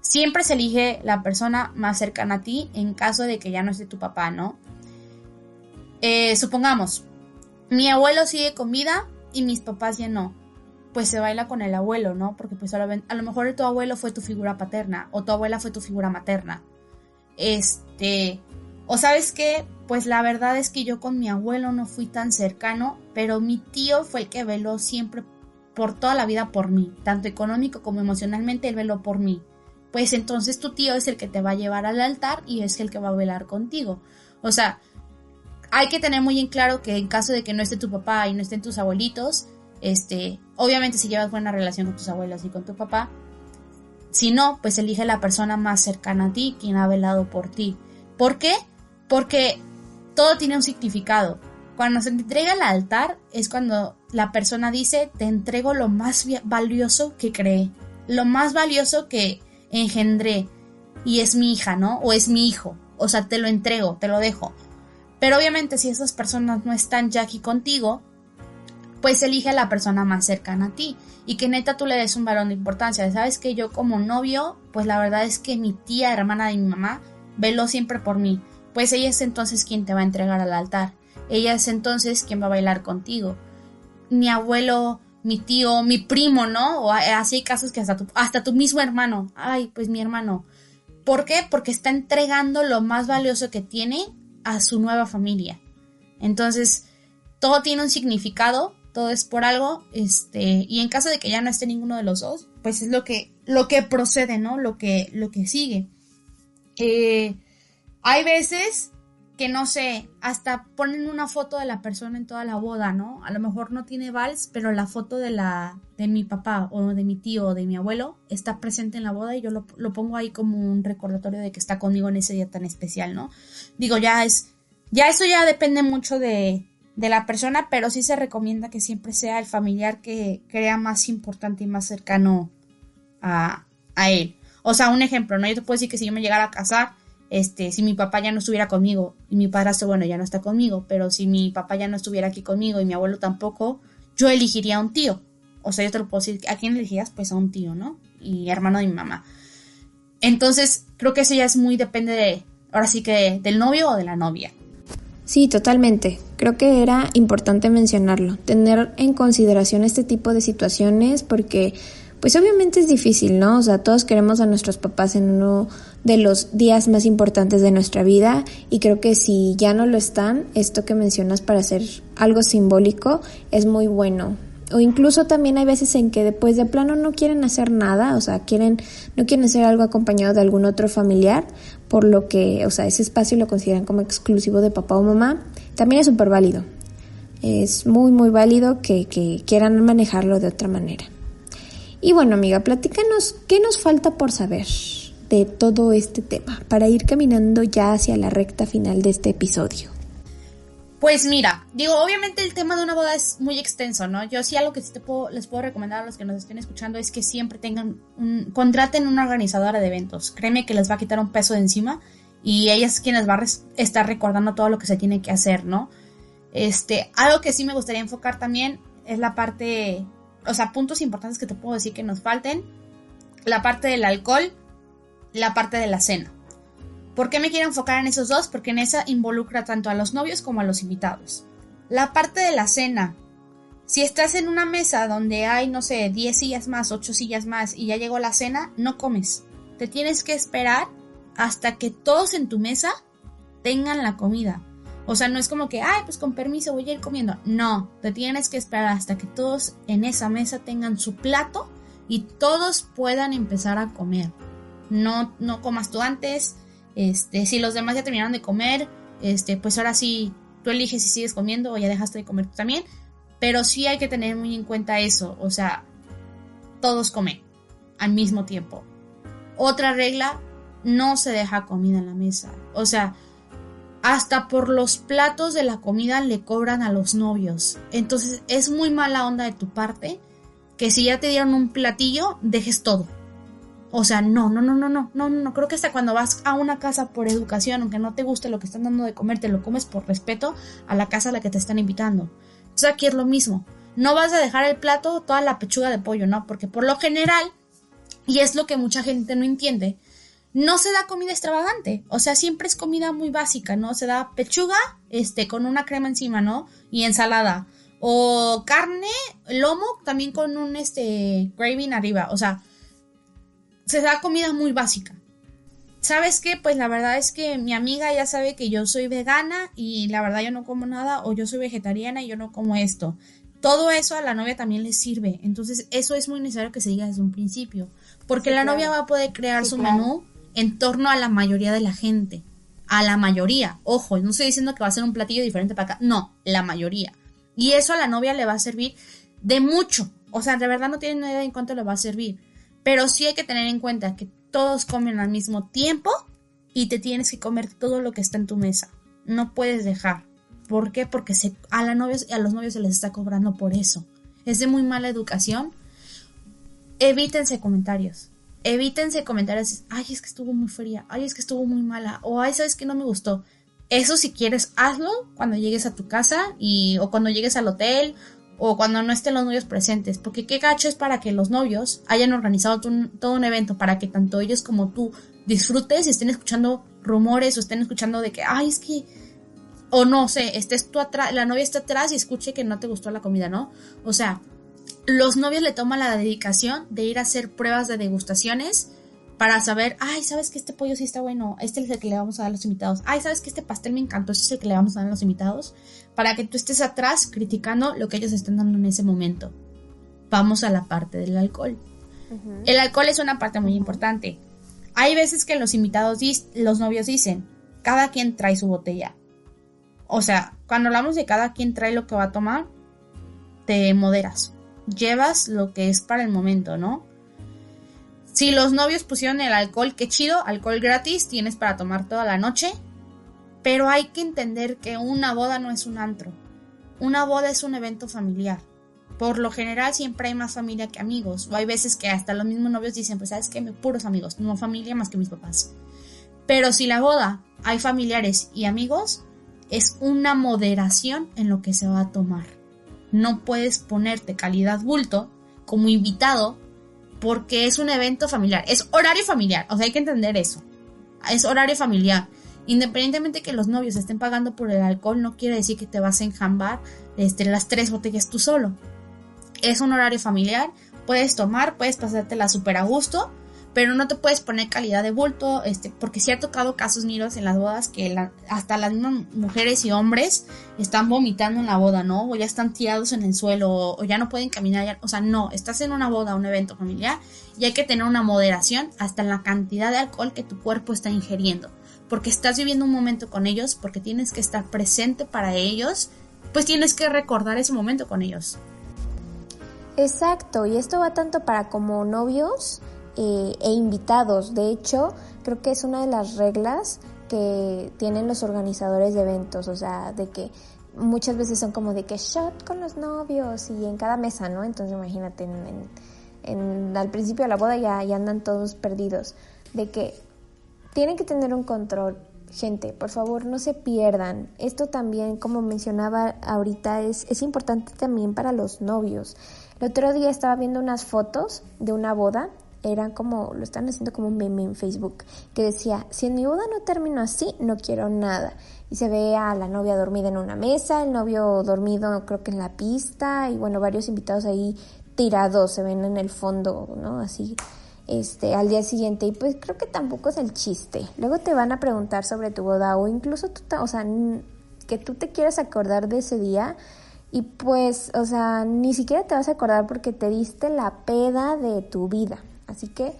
Siempre se elige la persona más cercana a ti en caso de que ya no esté tu papá, ¿no? Eh, supongamos, mi abuelo sigue con vida y mis papás ya no. Pues se baila con el abuelo, ¿no? Porque pues a lo, mejor tu abuelo fue tu figura paterna o tu abuela fue tu figura materna. Este, o sabes qué, pues la verdad es que yo con mi abuelo no fui tan cercano, pero mi tío fue el que veló siempre por toda la vida por mí, tanto económico como emocionalmente, él veló por mí. Pues entonces tu tío es el que te va a llevar al altar y es el que va a velar contigo. O sea, hay que tener muy en claro que en caso de que no esté tu papá y no estén tus abuelitos, este, obviamente si llevas buena relación con tus abuelos y con tu papá, si no, pues elige la persona más cercana a ti, quien ha velado por ti. ¿Por qué? Porque todo tiene un significado. Cuando se entrega al altar es cuando la persona dice, te entrego lo más valioso que creé, lo más valioso que engendré, y es mi hija, ¿no? O es mi hijo. O sea, te lo entrego, te lo dejo. Pero obviamente si esas personas no están ya aquí contigo, pues elige a la persona más cercana a ti y que neta tú le des un varón de importancia. Sabes que yo como novio, pues la verdad es que mi tía, hermana de mi mamá, veló siempre por mí. Pues ella es entonces quien te va a entregar al altar. Ella es entonces quien va a bailar contigo. Mi abuelo, mi tío, mi primo, ¿no? O así hay casos que hasta tu, hasta tu mismo hermano. Ay, pues mi hermano. ¿Por qué? Porque está entregando lo más valioso que tiene a su nueva familia. Entonces, todo tiene un significado, todo es por algo, este, y en caso de que ya no esté ninguno de los dos, pues es lo que, lo que procede, ¿no? Lo que, lo que sigue. Eh, hay veces que no sé, hasta ponen una foto de la persona en toda la boda, ¿no? A lo mejor no tiene vals, pero la foto de la de mi papá o de mi tío o de mi abuelo está presente en la boda y yo lo, lo pongo ahí como un recordatorio de que está conmigo en ese día tan especial, ¿no? Digo, ya es, ya eso ya depende mucho de, de la persona, pero sí se recomienda que siempre sea el familiar que crea más importante y más cercano a, a él. O sea, un ejemplo, ¿no? Yo te puedo decir que si yo me llegara a casar, este, si mi papá ya no estuviera conmigo y mi padrastro, bueno, ya no está conmigo, pero si mi papá ya no estuviera aquí conmigo y mi abuelo tampoco, yo elegiría a un tío. O sea, yo te lo puedo decir, ¿a quién elegirías? Pues a un tío, ¿no? Y hermano de mi mamá. Entonces, creo que eso ya es muy depende de, ahora sí que del novio o de la novia. Sí, totalmente. Creo que era importante mencionarlo, tener en consideración este tipo de situaciones porque pues obviamente es difícil, ¿no? O sea, todos queremos a nuestros papás en uno de los días más importantes de nuestra vida y creo que si ya no lo están, esto que mencionas para hacer algo simbólico es muy bueno. O incluso también hay veces en que después de plano no quieren hacer nada, o sea, quieren no quieren hacer algo acompañado de algún otro familiar, por lo que, o sea, ese espacio lo consideran como exclusivo de papá o mamá. También es súper válido. Es muy, muy válido que, que quieran manejarlo de otra manera. Y bueno, amiga, platícanos qué nos falta por saber de todo este tema para ir caminando ya hacia la recta final de este episodio. Pues mira, digo, obviamente el tema de una boda es muy extenso, ¿no? Yo sí algo que sí te les puedo recomendar a los que nos estén escuchando es que siempre tengan un, contraten una organizadora de eventos. Créeme que les va a quitar un peso de encima y ella es quien les va a estar recordando todo lo que se tiene que hacer, ¿no? Este, algo que sí me gustaría enfocar también es la parte, o sea, puntos importantes que te puedo decir que nos falten. La parte del alcohol, la parte de la cena. ¿Por qué me quiero enfocar en esos dos? Porque en esa involucra tanto a los novios como a los invitados. La parte de la cena. Si estás en una mesa donde hay, no sé, 10 sillas más, 8 sillas más y ya llegó la cena, no comes. Te tienes que esperar hasta que todos en tu mesa tengan la comida. O sea, no es como que, ay, pues con permiso voy a ir comiendo. No, te tienes que esperar hasta que todos en esa mesa tengan su plato y todos puedan empezar a comer. No, no comas tú antes. Este, si los demás ya terminaron de comer, este, pues ahora sí, tú eliges si sigues comiendo o ya dejaste de comer tú también. Pero sí hay que tener muy en cuenta eso. O sea, todos comen al mismo tiempo. Otra regla, no se deja comida en la mesa. O sea, hasta por los platos de la comida le cobran a los novios. Entonces es muy mala onda de tu parte que si ya te dieron un platillo, dejes todo. O sea, no, no, no, no, no, no, no, creo que hasta cuando vas a una casa por educación, aunque no te guste lo que están dando de comer, te lo comes por respeto a la casa a la que te están invitando. Entonces aquí es lo mismo. No vas a dejar el plato toda la pechuga de pollo, ¿no? Porque por lo general, y es lo que mucha gente no entiende, no se da comida extravagante. O sea, siempre es comida muy básica, ¿no? Se da pechuga, este, con una crema encima, ¿no? Y ensalada. O carne, lomo, también con un, este, gravy arriba. O sea, se da comida muy básica. ¿Sabes qué? Pues la verdad es que mi amiga ya sabe que yo soy vegana y la verdad yo no como nada o yo soy vegetariana y yo no como esto. Todo eso a la novia también le sirve. Entonces eso es muy necesario que se diga desde un principio. Porque la novia va a poder crear su menú en torno a la mayoría de la gente. A la mayoría. Ojo, no estoy diciendo que va a ser un platillo diferente para acá. No, la mayoría. Y eso a la novia le va a servir de mucho. O sea, de verdad no tienen idea en cuánto le va a servir. Pero sí hay que tener en cuenta que todos comen al mismo tiempo y te tienes que comer todo lo que está en tu mesa. No puedes dejar. ¿Por qué? Porque a, la novia, a los novios se les está cobrando por eso. Es de muy mala educación. Evítense comentarios. Evítense comentarios. Ay, es que estuvo muy fría. Ay, es que estuvo muy mala. O ay, sabes que no me gustó. Eso si quieres, hazlo cuando llegues a tu casa y, o cuando llegues al hotel o cuando no estén los novios presentes, porque qué gacho es para que los novios hayan organizado todo un evento para que tanto ellos como tú disfrutes y estén escuchando rumores o estén escuchando de que, ay, es que, o no sé, estés tú atrás, la novia está atrás y escuche que no te gustó la comida, ¿no? O sea, los novios le toman la dedicación de ir a hacer pruebas de degustaciones para saber, ay, sabes que este pollo sí está bueno, este es el que le vamos a dar a los invitados, ay, sabes que este pastel me encantó, este es el que le vamos a dar a los invitados, para que tú estés atrás criticando lo que ellos están dando en ese momento. Vamos a la parte del alcohol. El alcohol es una parte muy importante. Hay veces que los invitados, los novios dicen, cada quien trae su botella. O sea, cuando hablamos de cada quien trae lo que va a tomar, te moderas. Llevas lo que es para el momento, ¿no? Si los novios pusieron el alcohol, qué chido, alcohol gratis, tienes para tomar toda la noche. Pero hay que entender que una boda no es un antro. una boda es un evento familiar. Por lo general siempre hay más familia que amigos. O hay veces que hasta los mismos novios dicen, pues sabes que puros amigos, no familia más que mis papás. Pero si la boda hay familiares y amigos, es una moderación en lo que se va a tomar. No puedes ponerte calidad bulto como invitado porque es un evento familiar. Es horario familiar, o sea, hay que entender eso. Es horario familiar. Independientemente que los novios estén pagando por el alcohol, no quiere decir que te vas a enjambar este, las tres botellas tú solo. Es un horario familiar, puedes tomar, puedes pasártela súper a gusto, pero no te puedes poner calidad de bulto, este, porque sí ha tocado casos, miros, en las bodas que hasta las mismas mujeres y hombres están vomitando en la boda, ¿no? O ya están tirados en el suelo, o, ya no pueden caminar, o sea, no, estás en una boda, un evento familiar, y hay que tener una moderación hasta en la cantidad de alcohol que tu cuerpo está ingiriendo, porque estás viviendo un momento con ellos, porque tienes que estar presente para ellos, pues tienes que recordar ese momento con ellos. Exacto, y esto va tanto para como novios, eh, e invitados. De hecho, creo que es una de las reglas que tienen los organizadores de eventos, o sea, de que muchas veces son como de que shot con los novios y en cada mesa, ¿no? Entonces imagínate, en, al principio de la boda ya, ya andan todos perdidos, de que tienen que tener un control. Gente, por favor, no se pierdan. Esto también, como mencionaba ahorita, es, es importante también para los novios. El otro día estaba viendo unas fotos de una boda eran como, lo están haciendo como un meme en Facebook, que decía, si en mi boda no termino así, no quiero nada. Y se ve a la novia dormida en una mesa, el novio dormido creo que en la pista, y bueno, varios invitados ahí tirados, se ven en el fondo, ¿no? Así, este, al día siguiente, y pues creo que tampoco es el chiste. Luego te van a preguntar sobre tu boda, o incluso tú, o sea, que tú te quieras acordar de ese día, y pues, o sea, ni siquiera te vas a acordar porque te diste la peda de tu vida. Así que,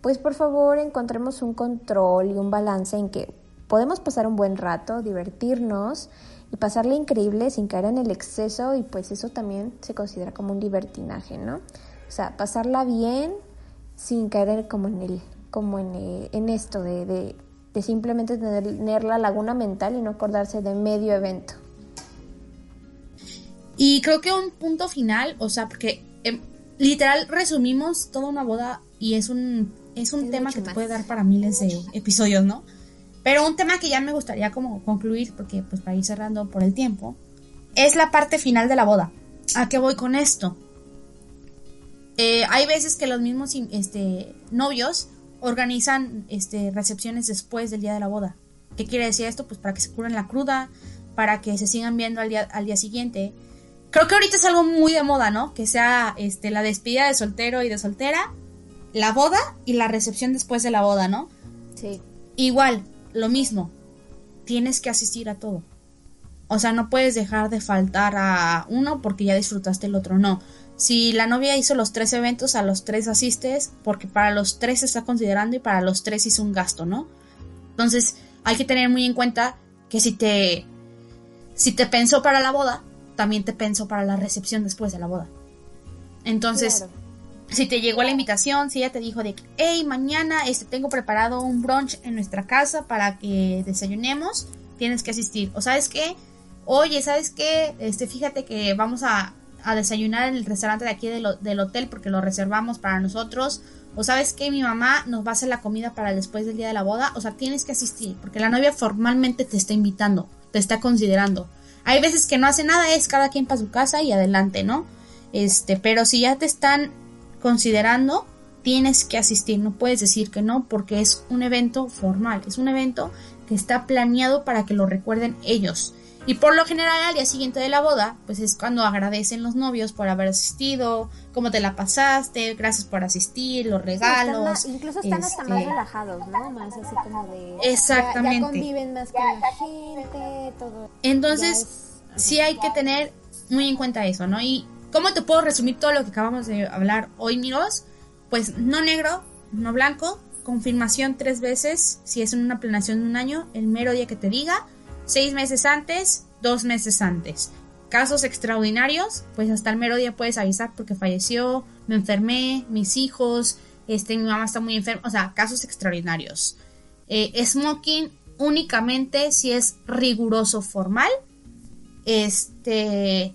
pues por favor, encontremos un control y un balance en que podemos pasar un buen rato, divertirnos y pasarle increíble sin caer en el exceso y pues eso también se considera como un libertinaje, ¿no? O sea, pasarla bien sin caer como en el, como en, eh, en esto de, de, de simplemente tener la laguna mental y no acordarse de medio evento. Y creo que un punto final, o sea, porque em, literal resumimos toda una boda y es un, es un tema que te puede dar para miles de episodios, ¿no? Pero un tema que ya me gustaría como concluir, porque pues para ir cerrando por el tiempo, es la parte final de la boda. ¿A qué voy con esto? Eh, hay veces que los mismos este, novios organizan este, recepciones después del día de la boda. ¿Qué quiere decir esto? Pues para que se curen la cruda, para que se sigan viendo al día, al día siguiente. Creo que ahorita es algo muy de moda, ¿no? Que sea este, la despedida de soltero y de soltera la boda y la recepción después de la boda, ¿no? Sí. Igual, lo mismo. Tienes que asistir a todo. O sea, no puedes dejar de faltar a uno porque ya disfrutaste el otro, no. Si la novia hizo los tres eventos, a los tres asistes porque para los tres se está considerando y para los tres hizo un gasto, ¿no? Entonces, hay que tener muy en cuenta que si te si te pensó para la boda, también te pensó para la recepción después de la boda. Entonces, si te llegó la invitación, si ella te dijo de que, hey, mañana este, tengo preparado un brunch en nuestra casa para que desayunemos, tienes que asistir. O sabes qué, oye, ¿sabes qué? Este, fíjate que vamos a, desayunar en el restaurante de aquí del hotel porque lo reservamos para nosotros. O sabes qué, mi mamá nos va a hacer la comida para después del día de la boda. O sea, tienes que asistir porque la novia formalmente te está invitando, te está considerando. Hay veces que no hace nada, es cada quien para su casa y adelante, ¿no? Este, pero si ya te están considerando, tienes que asistir, no puedes decir que no porque es un evento formal, es un evento que está planeado para que lo recuerden ellos. Y por lo general al día siguiente de la boda, pues es cuando agradecen los novios por haber asistido, cómo te la pasaste, gracias por asistir, los regalos. incluso están hasta más este, relajados, ¿no? Más así como de... Exactamente. Ya, conviven más con la gente, todo. Entonces, sí hay que tener muy en cuenta eso, ¿no? Y ¿Cómo te puedo resumir todo lo que acabamos de hablar hoy, Miros? Pues no negro, no blanco, confirmación tres veces si es en una planeación de un año, el mero día que te diga, seis meses antes, dos meses antes. Casos extraordinarios, pues hasta el mero día puedes avisar porque falleció, me enfermé, mis hijos, este, mi mamá está muy enferma, o sea, casos extraordinarios. Eh, smoking únicamente si es riguroso formal Este,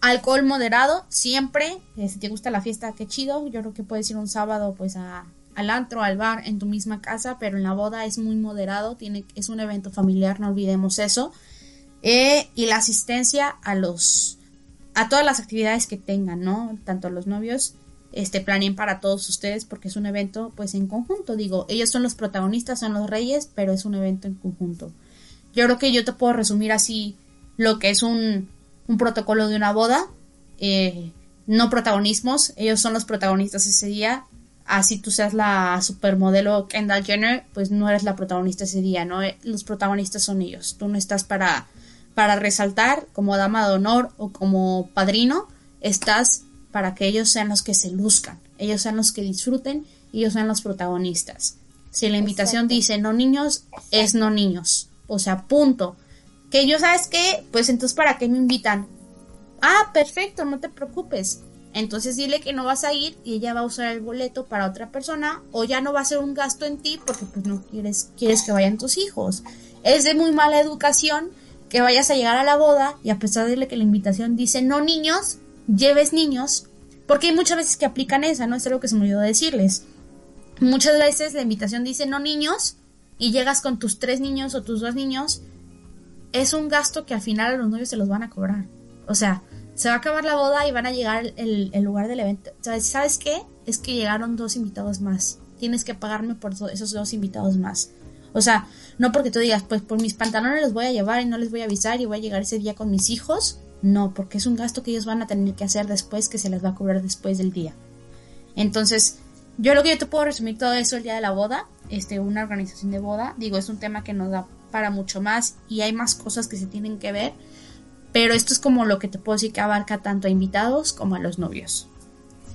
alcohol moderado, siempre. Eh, si te gusta la fiesta, qué chido. Yo creo que puedes ir un sábado, pues, a, al antro, al bar, en tu misma casa, pero en la boda es muy moderado. Tiene, es un evento familiar, no olvidemos eso. Eh, y la asistencia a los, a todas las actividades que tengan, ¿no? Tanto los novios este planeen para todos ustedes porque es un evento pues en conjunto digo ellos son los protagonistas son los reyes pero es un evento en conjunto yo creo que yo te puedo resumir así lo que es un, un protocolo de una boda eh, no protagonismos ellos son los protagonistas ese día así tú seas la supermodelo Kendall Jenner pues no eres la protagonista ese día no eh, los protagonistas son ellos tú no estás para para resaltar como dama de honor o como padrino estás para que ellos sean los que se luzcan, ellos sean los que disfruten ellos sean los protagonistas. Si la invitación dice no niños, es no niños. O sea, punto. Que yo, ¿sabes qué? Pues entonces, ¿para qué me invitan? Ah, perfecto, no te preocupes. Entonces dile que no vas a ir y ella va a usar el boleto para otra persona o ya no va a ser un gasto en ti porque pues no quieres, quieres que vayan tus hijos. Es de muy mala educación que vayas a llegar a la boda y a pesar de que la invitación dice no niños, lleves niños, porque hay muchas veces que aplican esa, ¿no? Es algo que se me olvidó decirles. Muchas veces la invitación dice no niños y llegas con tus tres niños o tus dos niños. Es un gasto que al final a los novios se los van a cobrar. O sea, se va a acabar la boda y van a llegar el, lugar del evento. ¿Sabes qué? Es que llegaron dos invitados más. Tienes que pagarme por esos dos invitados más. O sea, no porque tú digas, pues por mis pantalones los voy a llevar y no les voy a avisar y voy a llegar ese día con mis hijos. No, porque es un gasto que ellos van a tener que hacer después, que se les va a cobrar después del día. Entonces, yo lo que yo te puedo resumir todo eso el día de la boda, este, una organización de boda, digo, es un tema que nos da para mucho más y hay más cosas que se tienen que ver, pero esto es como lo que te puedo decir que abarca tanto a invitados como a los novios.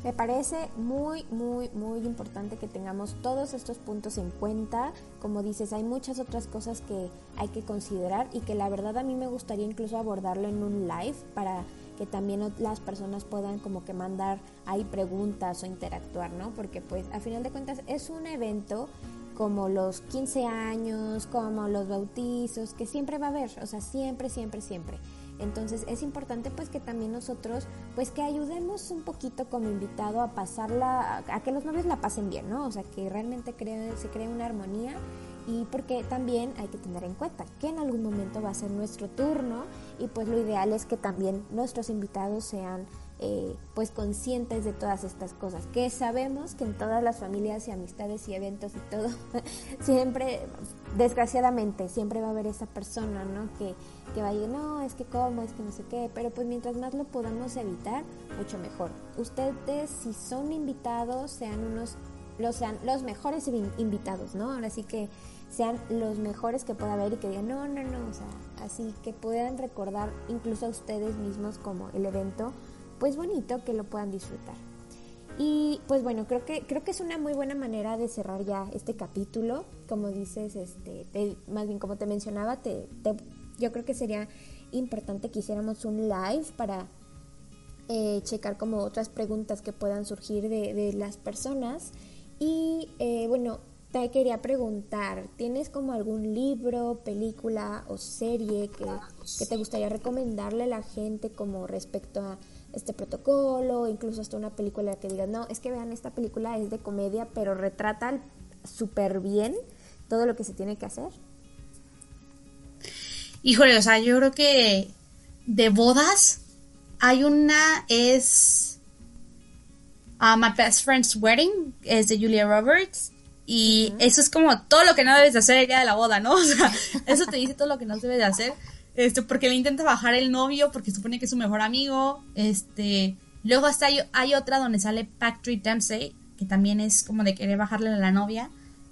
Me parece muy, muy, muy importante que tengamos todos estos puntos en cuenta. Como dices, hay muchas otras cosas que hay que considerar y que la verdad a mí me gustaría incluso abordarlo en un live para que también las personas puedan como que mandar ahí preguntas o interactuar, ¿no? Porque pues a final de cuentas es un evento como los 15 años, como los bautizos, que siempre va a haber, o sea, siempre, siempre, siempre. Entonces es importante pues que también nosotros pues que ayudemos un poquito como invitado a pasarla, a que los novios la pasen bien, ¿no? O sea, que realmente se cree una armonía y porque también hay que tener en cuenta que en algún momento va a ser nuestro turno y pues lo ideal es que también nuestros invitados sean eh, pues conscientes de todas estas cosas, que sabemos que en todas las familias y amistades y eventos y todo, [laughs] siempre, desgraciadamente, siempre va a haber esa persona, ¿no? Que, que va no, es que cómo, es que no sé qué, pero pues mientras más lo podamos evitar, mucho mejor. Ustedes, si son invitados, sean unos, los, sean los mejores invitados, ¿no? Ahora sí que sean los mejores que pueda haber y que digan, no, no, no, o sea, así que puedan recordar incluso a ustedes mismos como el evento pues bonito que lo puedan disfrutar. Y pues bueno, creo que, creo que es una muy buena manera de cerrar ya este capítulo. Como dices, este, más bien como te mencionaba, te, yo creo que sería importante que hiciéramos un live para eh, checar como otras preguntas que puedan surgir de, las personas. Y eh, bueno, te quería preguntar, ¿tienes como algún libro, película o serie que, te gustaría recomendarle a la gente como respecto a este protocolo, incluso hasta una película que diga no, es que vean, esta película es de comedia, pero retrata súper bien todo lo que se tiene que hacer. Híjole, o sea, yo creo que de bodas hay una es uh, My Best Friend's Wedding, es de Julia Roberts. Y eso es como todo lo que no debes de hacer el día de la boda, ¿no? [laughs] O sea, eso te dice todo lo que no debes de hacer. Este, porque le intenta bajar el novio porque supone que es su mejor amigo. Este, luego hasta hay, otra donde sale Patrick Dempsey, que también es como de querer bajarle a la novia.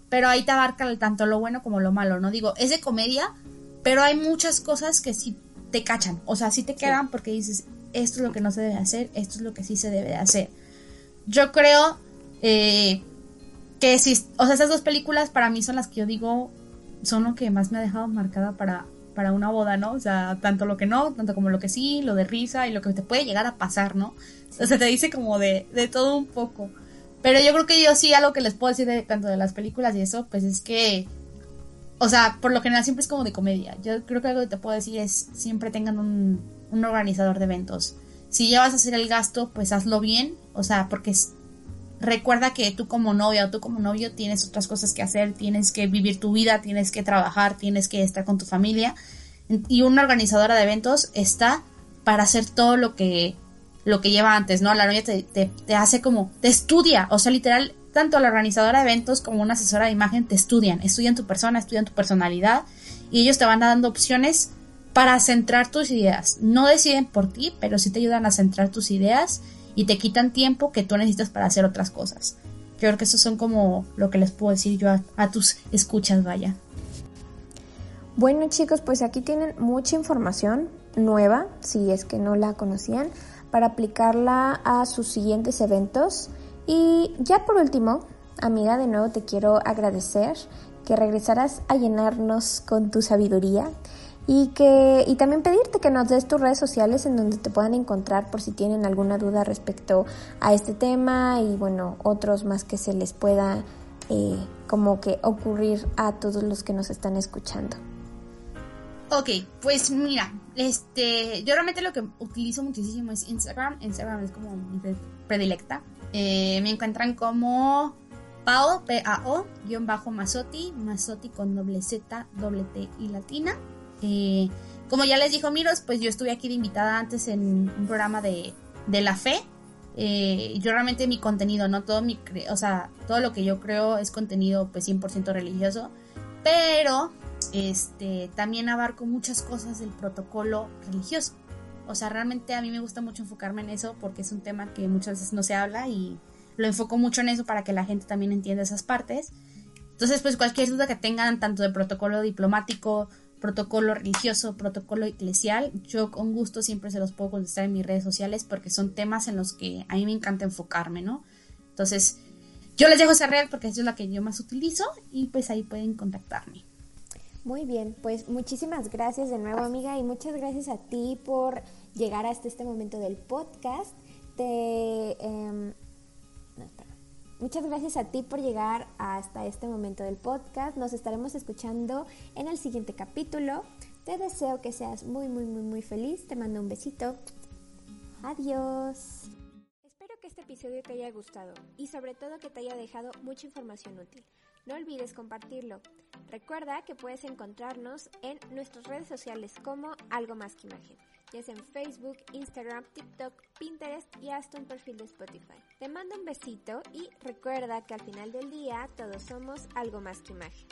Pero ahí te abarca tanto lo bueno como lo malo, ¿no? Digo, es de comedia, pero hay muchas cosas que sí te cachan. O sea, sí te quedan porque dices, esto es lo que no se debe hacer, esto es lo que sí se debe hacer. Yo creo eh, que si, o sea, esas dos películas para mí son las que yo digo son lo que más me ha dejado marcada para, para una boda, ¿no? O sea, tanto lo que no, tanto como lo que sí, lo de risa y lo que te puede llegar a pasar, ¿no? O sea, te dice como de, de todo un poco. Pero yo creo que yo sí algo que les puedo decir de tanto de las películas y eso, pues es que o sea, por lo general siempre es como de comedia. Yo creo que algo que te puedo decir es siempre tengan un, organizador de eventos. Si ya vas a hacer el gasto, pues hazlo bien, o sea, porque es, recuerda que tú como novia o tú como novio tienes otras cosas que hacer, tienes que vivir tu vida, tienes que trabajar, tienes que estar con tu familia. Y una organizadora de eventos está para hacer todo lo que, lo que lleva antes, ¿no? La novia te, te, hace como, te estudia, o sea, literal, tanto la organizadora de eventos como una asesora de imagen te estudian, estudian tu persona, estudian tu personalidad y ellos te van dando opciones para centrar tus ideas. No deciden por ti, pero sí te ayudan a centrar tus ideas y te quitan tiempo que tú necesitas para hacer otras cosas. Creo que eso son como lo que les puedo decir yo a, tus escuchas, vaya. Bueno chicos, pues aquí tienen mucha información nueva, si es que no la conocían, para aplicarla a sus siguientes eventos. Y ya por último, amiga, de nuevo te quiero agradecer que regresaras a llenarnos con tu sabiduría y que y también pedirte que nos des tus redes sociales en donde te puedan encontrar por si tienen alguna duda respecto a este tema y bueno otros más que se les pueda eh, como que ocurrir a todos los que nos están escuchando. Ok, pues mira, este, yo realmente lo que utilizo muchísimo es Instagram. Instagram es como mi predilecta. Eh, me encuentran como Pao, P-A-O, guion bajo Mazotti, Mazotti con doble Z, doble T y latina. Eh, como ya les dijo Miros, pues yo estuve aquí de invitada antes en un programa de, la fe. Eh, yo realmente mi contenido, no todo mi, o sea, todo lo que yo creo es contenido pues 100% religioso, pero este también abarco muchas cosas del protocolo religioso. O sea, realmente a mí me gusta mucho enfocarme en eso porque es un tema que muchas veces no se habla y lo enfoco mucho en eso para que la gente también entienda esas partes. Entonces, pues cualquier duda que tengan, tanto de protocolo diplomático, protocolo religioso, protocolo eclesial, yo con gusto siempre se los puedo contestar en mis redes sociales porque son temas en los que a mí me encanta enfocarme, ¿no? Entonces, yo les dejo esa red porque es la que yo más utilizo y pues ahí pueden contactarme. Muy bien, pues muchísimas gracias de nuevo amiga y muchas gracias a ti por llegar hasta este momento del podcast. Te, em, Muchas gracias a ti por llegar hasta este momento del podcast. Nos estaremos escuchando en el siguiente capítulo. Te deseo que seas muy, muy, muy, muy feliz. Te mando un besito. Adiós. Espero que este episodio te haya gustado y sobre todo que te haya dejado mucha información útil. No olvides compartirlo. Recuerda que puedes encontrarnos en nuestras redes sociales como Algo Más que Imagen ya sea en Facebook, Instagram, TikTok, Pinterest y hasta un perfil de Spotify. Te mando un besito y recuerda que al final del día todos somos algo más que imagen.